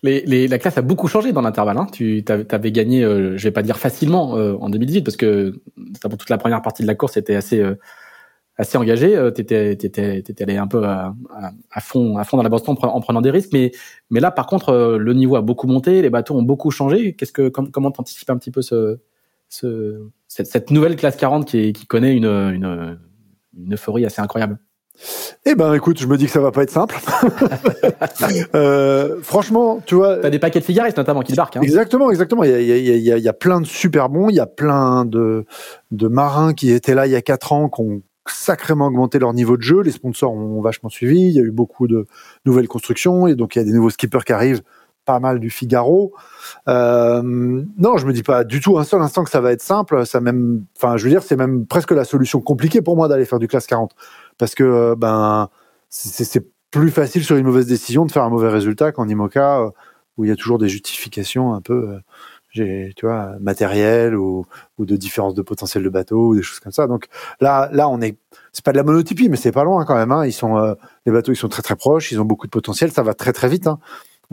La classe a beaucoup changé dans l'intervalle. Hein. Tu avais gagné, euh, je vais pas dire facilement euh, en 2018 parce que pour toute la première partie de la course, c'était assez euh, assez engagé. Euh, t'étais étais allé un peu à, fond à fond dans la Boston en, prenant des risques. Mais là, par contre, le niveau a beaucoup monté, les bateaux ont beaucoup changé. Qu'est-ce que comment t'anticipes un petit peu ce, ce cette, nouvelle classe 40 qui, connaît une euphorie assez incroyable? Eh ben, écoute, je me dis que ça va pas être simple. euh, franchement, tu vois. T'as des paquets de figaristes notamment qui débarquent. Hein. Exactement, exactement. Il y a, y, a, il y a plein de super bons. Il y a plein de, de marins qui étaient là il y a quatre ans, qui ont sacrément augmenté leur niveau de jeu. Les sponsors ont vachement suivi. Il y a eu beaucoup de nouvelles constructions et donc il y a des nouveaux skippers qui arrivent pas mal du Figaro. Euh, non, je me dis pas du tout un seul instant que ça va être simple. Ça même, enfin, je veux dire, c'est même presque la solution compliquée pour moi d'aller faire du classe 40 parce que euh, ben c'est plus facile sur une mauvaise décision de faire un mauvais résultat qu'en IMOCA euh, où il y a toujours des justifications un peu tu vois matériel ou, ou de différence de potentiel de bateau ou des choses comme ça donc là là on est c'est pas de la monotypie mais c'est pas loin quand même hein. ils sont les bateaux ils sont très très proches ils ont beaucoup de potentiel ça va très très vite hein.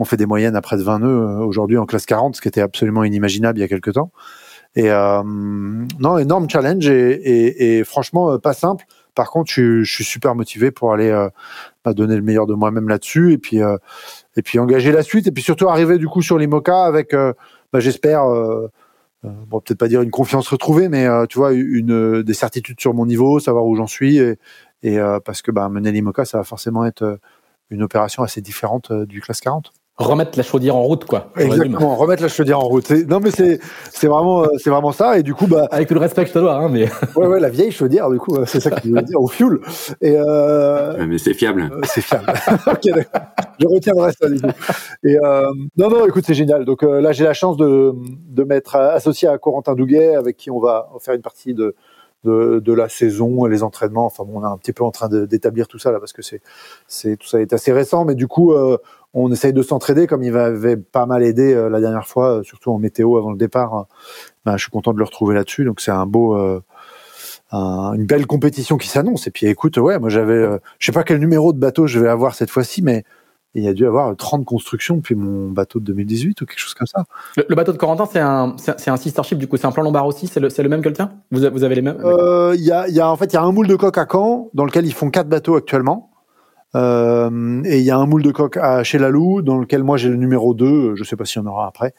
On fait des moyennes à près de 20 nœuds aujourd'hui en classe 40 ce qui était absolument inimaginable il y a quelques temps. Et euh, non énorme challenge et, franchement pas simple. Par contre, je, suis super motivé pour aller euh, bah, donner le meilleur de moi-même là-dessus et puis euh, et puis engager la suite et puis surtout arriver du coup sur l'IMOCA avec, euh, bah, j'espère, euh, peut-être pas dire une confiance retrouvée, mais tu vois une des certitudes sur mon niveau, savoir où j'en suis et, et parce que bah, mener l'IMOCA, ça va forcément être une opération assez différente du classe 40 remettre la chaudière en route quoi. Exactement, remettre la chaudière en route. Non mais c'est c'est vraiment euh, c'est vraiment ça et du coup bah avec tout le respect que je te dois hein mais ouais ouais la vieille chaudière du coup c'est ça que je veux dire au fuel et euh... mais c'est fiable. Euh, c'est fiable. ok Je retiendrai ça du coup. Et euh... non non écoute c'est génial donc euh, là j'ai la chance de de m'être associé à Corentin Douguet avec qui on va faire une partie de de, de, la saison, les entraînements. Enfin, bon, on est un petit peu en train d'établir tout ça là parce que c'est, c'est tout ça est assez récent, mais du coup, euh, on essaye de s'entraider comme il m'avait pas mal aidé euh, la dernière fois, euh, surtout en météo avant le départ. Ben, je suis content de le retrouver là-dessus. Donc c'est un beau, euh, un, une belle compétition qui s'annonce. Et puis écoute, ouais, moi j'avais, je sais pas quel numéro de bateau je vais avoir cette fois-ci, mais il y a dû avoir 30 constructions depuis mon bateau de 2018 ou quelque chose comme ça. Le, bateau de Corentin, c'est un, c'est un sister ship, du coup, c'est un plan lombard aussi, c'est le, le, même que le tien? Vous, vous avez les mêmes? Il y, a, y a, en fait, il y a un moule de coque à Caen, dans lequel ils font quatre bateaux actuellement. Euh, et il y a un moule de coque à chez Lalou, dans lequel moi j'ai le numéro 2, je sais pas s'il y en aura après.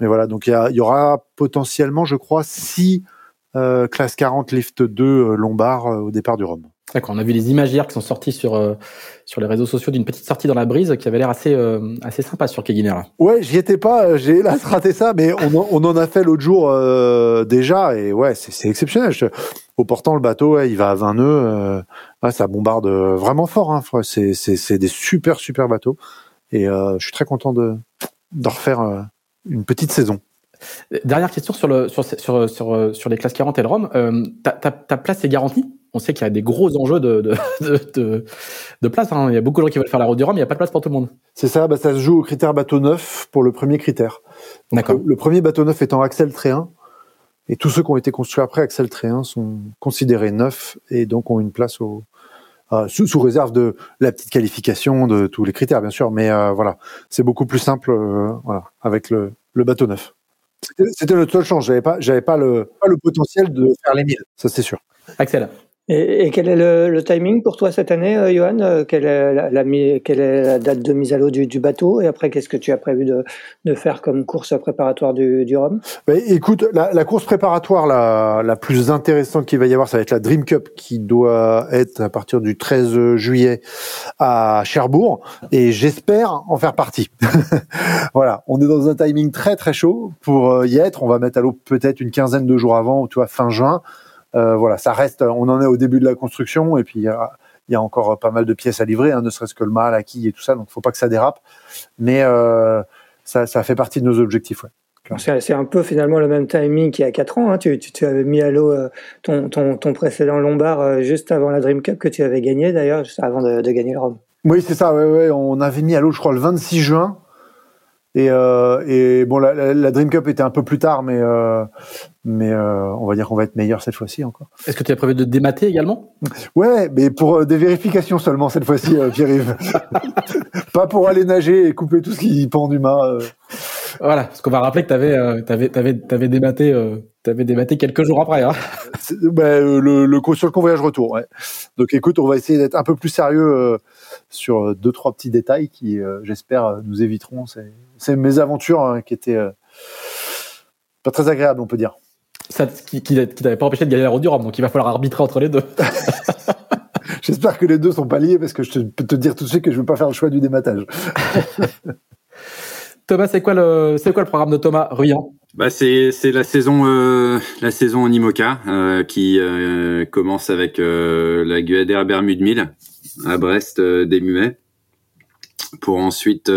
Mais voilà, donc il y, y, aura potentiellement, je crois, 6 euh, classe 40 lift 2 euh, Lombard euh, au départ du Rhum. D'accord, on a vu les images hier qui sont sorties sur euh, sur les réseaux sociaux d'une petite sortie dans la brise qui avait l'air assez euh, assez sympa sur Keguiner. Ouais, j'y étais pas, j'ai hélas raté ça, mais on, on en a fait l'autre jour euh, déjà et ouais, c'est exceptionnel. Je, au portant, le bateau, ouais, il va à 20 nœuds, ouais, ça bombarde vraiment fort. Hein, c'est c'est des super super bateaux et je suis très content de de refaire une petite saison. Dernière question sur, le, sur, sur, sur, sur les classes 40 et le Rhum. Euh, ta, ta, ta, place est garantie? On sait qu'il y a des gros enjeux de, de, de, de, place. Hein. Il y a beaucoup de gens qui veulent faire la route du Rhum, il n'y a pas de place pour tout le monde. C'est ça, bah, ça se joue au critère bateau neuf pour le premier critère. D'accord. Le, premier bateau neuf étant Axel Tréhin. Et tous ceux qui ont été construits après Axel Tréhin sont considérés neufs et donc ont une place au, euh, sous, sous, réserve de la petite qualification de tous les critères, bien sûr. Mais euh, voilà, c'est beaucoup plus simple euh, voilà, avec le, le bateau neuf. C'était le seul chance. J'avais pas, j'avais pas le, pas le potentiel de faire les 1000. Ça, c'est sûr. Axel. Et, quel est le, timing pour toi cette année, euh, Johan? Euh, quelle est la, quelle est la date de mise à l'eau du, bateau? Et après, qu'est-ce que tu as prévu de, faire comme course préparatoire du, du Rhum? Bah, Écoute, la, course préparatoire la, plus intéressante qu'il va y avoir, ça va être la Dream Cup qui doit être à partir du 13 juillet à Cherbourg. Et j'espère en faire partie. voilà, on est dans un timing très très chaud pour euh, y être. On va mettre à l'eau peut-être une quinzaine de jours avant, tu vois, fin juin. Euh, voilà, ça reste, on en est au début de la construction et puis il y a, encore pas mal de pièces à livrer, hein, ne serait-ce que le mât, la quille et tout ça, donc faut pas que ça dérape. Mais euh, ça, ça fait partie de nos objectifs. Ouais. C'est un peu finalement le même timing qu'il y a 4 ans. Hein. Tu, tu, avais mis à l'eau euh, ton, ton, ton, précédent Lombard juste avant la Dream Cup que tu avais gagné d'ailleurs, juste avant de, de, gagner le Rome. Oui, c'est ça. Ouais, ouais. On avait mis à l'eau, je crois, le 26 juin. Et, euh, et bon, la, la, Dream Cup était un peu plus tard, mais euh, mais euh, on va dire qu'on va être meilleur cette fois-ci encore. Est-ce que tu as prévu de démater également? Ouais, mais pour euh, des vérifications seulement cette fois-ci, euh, Pierre-Yves. Pas pour aller nager et couper tout ce qui pend du mât. Euh. Voilà, parce qu'on va rappeler que tu avais, avais, avais, avais dématé, avais dématé quelques jours après. Hein. Bah, le, le, sur le convoyage retour. Ouais. Donc écoute, on va essayer d'être un peu plus sérieux sur deux trois petits détails qui, j'espère, nous éviteront ces, ces mésaventures hein, qui étaient pas très agréables, on peut dire ça, qui, qui, t'avait pas empêché de gagner la route du Rhum, donc il va falloir arbitrer entre les deux. J'espère que les deux sont pas liés parce que je peux te dire tout de suite que je veux pas faire le choix du dématage. Thomas, c'est quoi le c'est quoi le programme de Thomas Ruyant bah c'est c'est la saison euh, la saison en IMOCA euh, qui euh, commence avec la Guadère Bermude 1000 à Brest des muets pour ensuite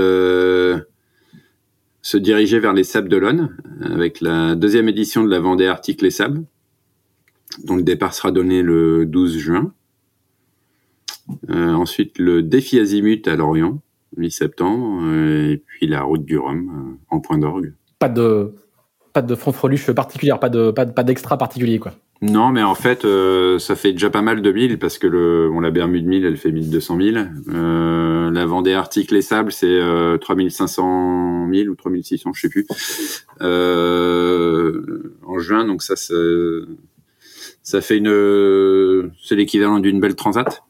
se diriger vers les Sables d'Olonne avec la deuxième édition de la Vendée Arctique Les Sables. dont le départ sera donné le 12 juin. Euh, ensuite, le défi Azimut à Lorient, mi-septembre, euh, et puis la route du Rhum euh, en point d'orgue. Pas de pas de freluche particulière, pas de pas, pas d'extra particulier quoi. Non, mais en fait, euh, ça fait déjà pas mal de milles parce que le, bon, la Bermude 1000, elle fait 1200 000. Euh, la Vendée Arctique Les Sables, c'est euh, 3500 000 ou 3600, je sais plus. Euh, en juin, donc ça, ça fait une, c'est l'équivalent d'une belle transat.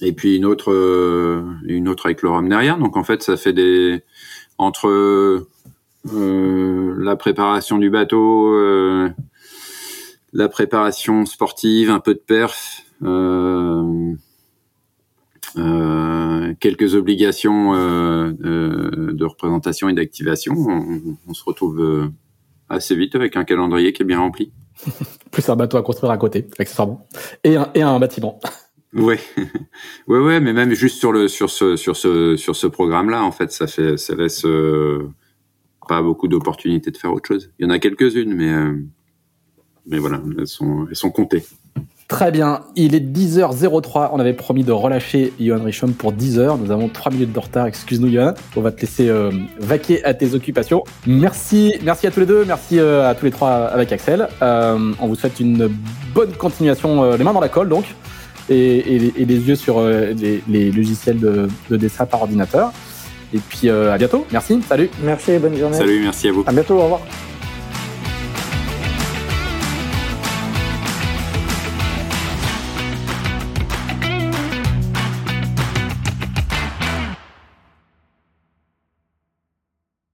Et puis une autre, euh, une autre avec le rhum derrière. Donc en fait, ça fait des entre la préparation du bateau la préparation sportive, un peu de perf, euh, euh, quelques obligations euh, de représentation et d'activation. On, se retrouve assez vite avec un calendrier qui est bien rempli. Plus un bateau à construire à côté, accessoirement, et un, et un bâtiment. Ouais, ouais, ouais, mais même juste sur le sur ce sur ce sur ce programme-là, en fait, ça fait ça laisse pas beaucoup d'opportunités de faire autre chose. Il y en a quelques-unes, mais mais voilà, elles sont, elles sont comptées. Très bien, il est 10h03, on avait promis de relâcher Johan Richom pour 10h, nous avons 3 minutes de retard, excuse-nous Johan, on va te laisser euh, vaquer à tes occupations. Merci, merci à tous les deux, merci euh, à tous les trois avec Axel, euh, on vous souhaite une bonne continuation, les mains dans la colle donc, et, et, les yeux sur les, les, logiciels de, de, dessin par ordinateur. Et puis à bientôt, merci, salut. Merci, bonne journée. Salut, merci à vous. À bientôt, au revoir.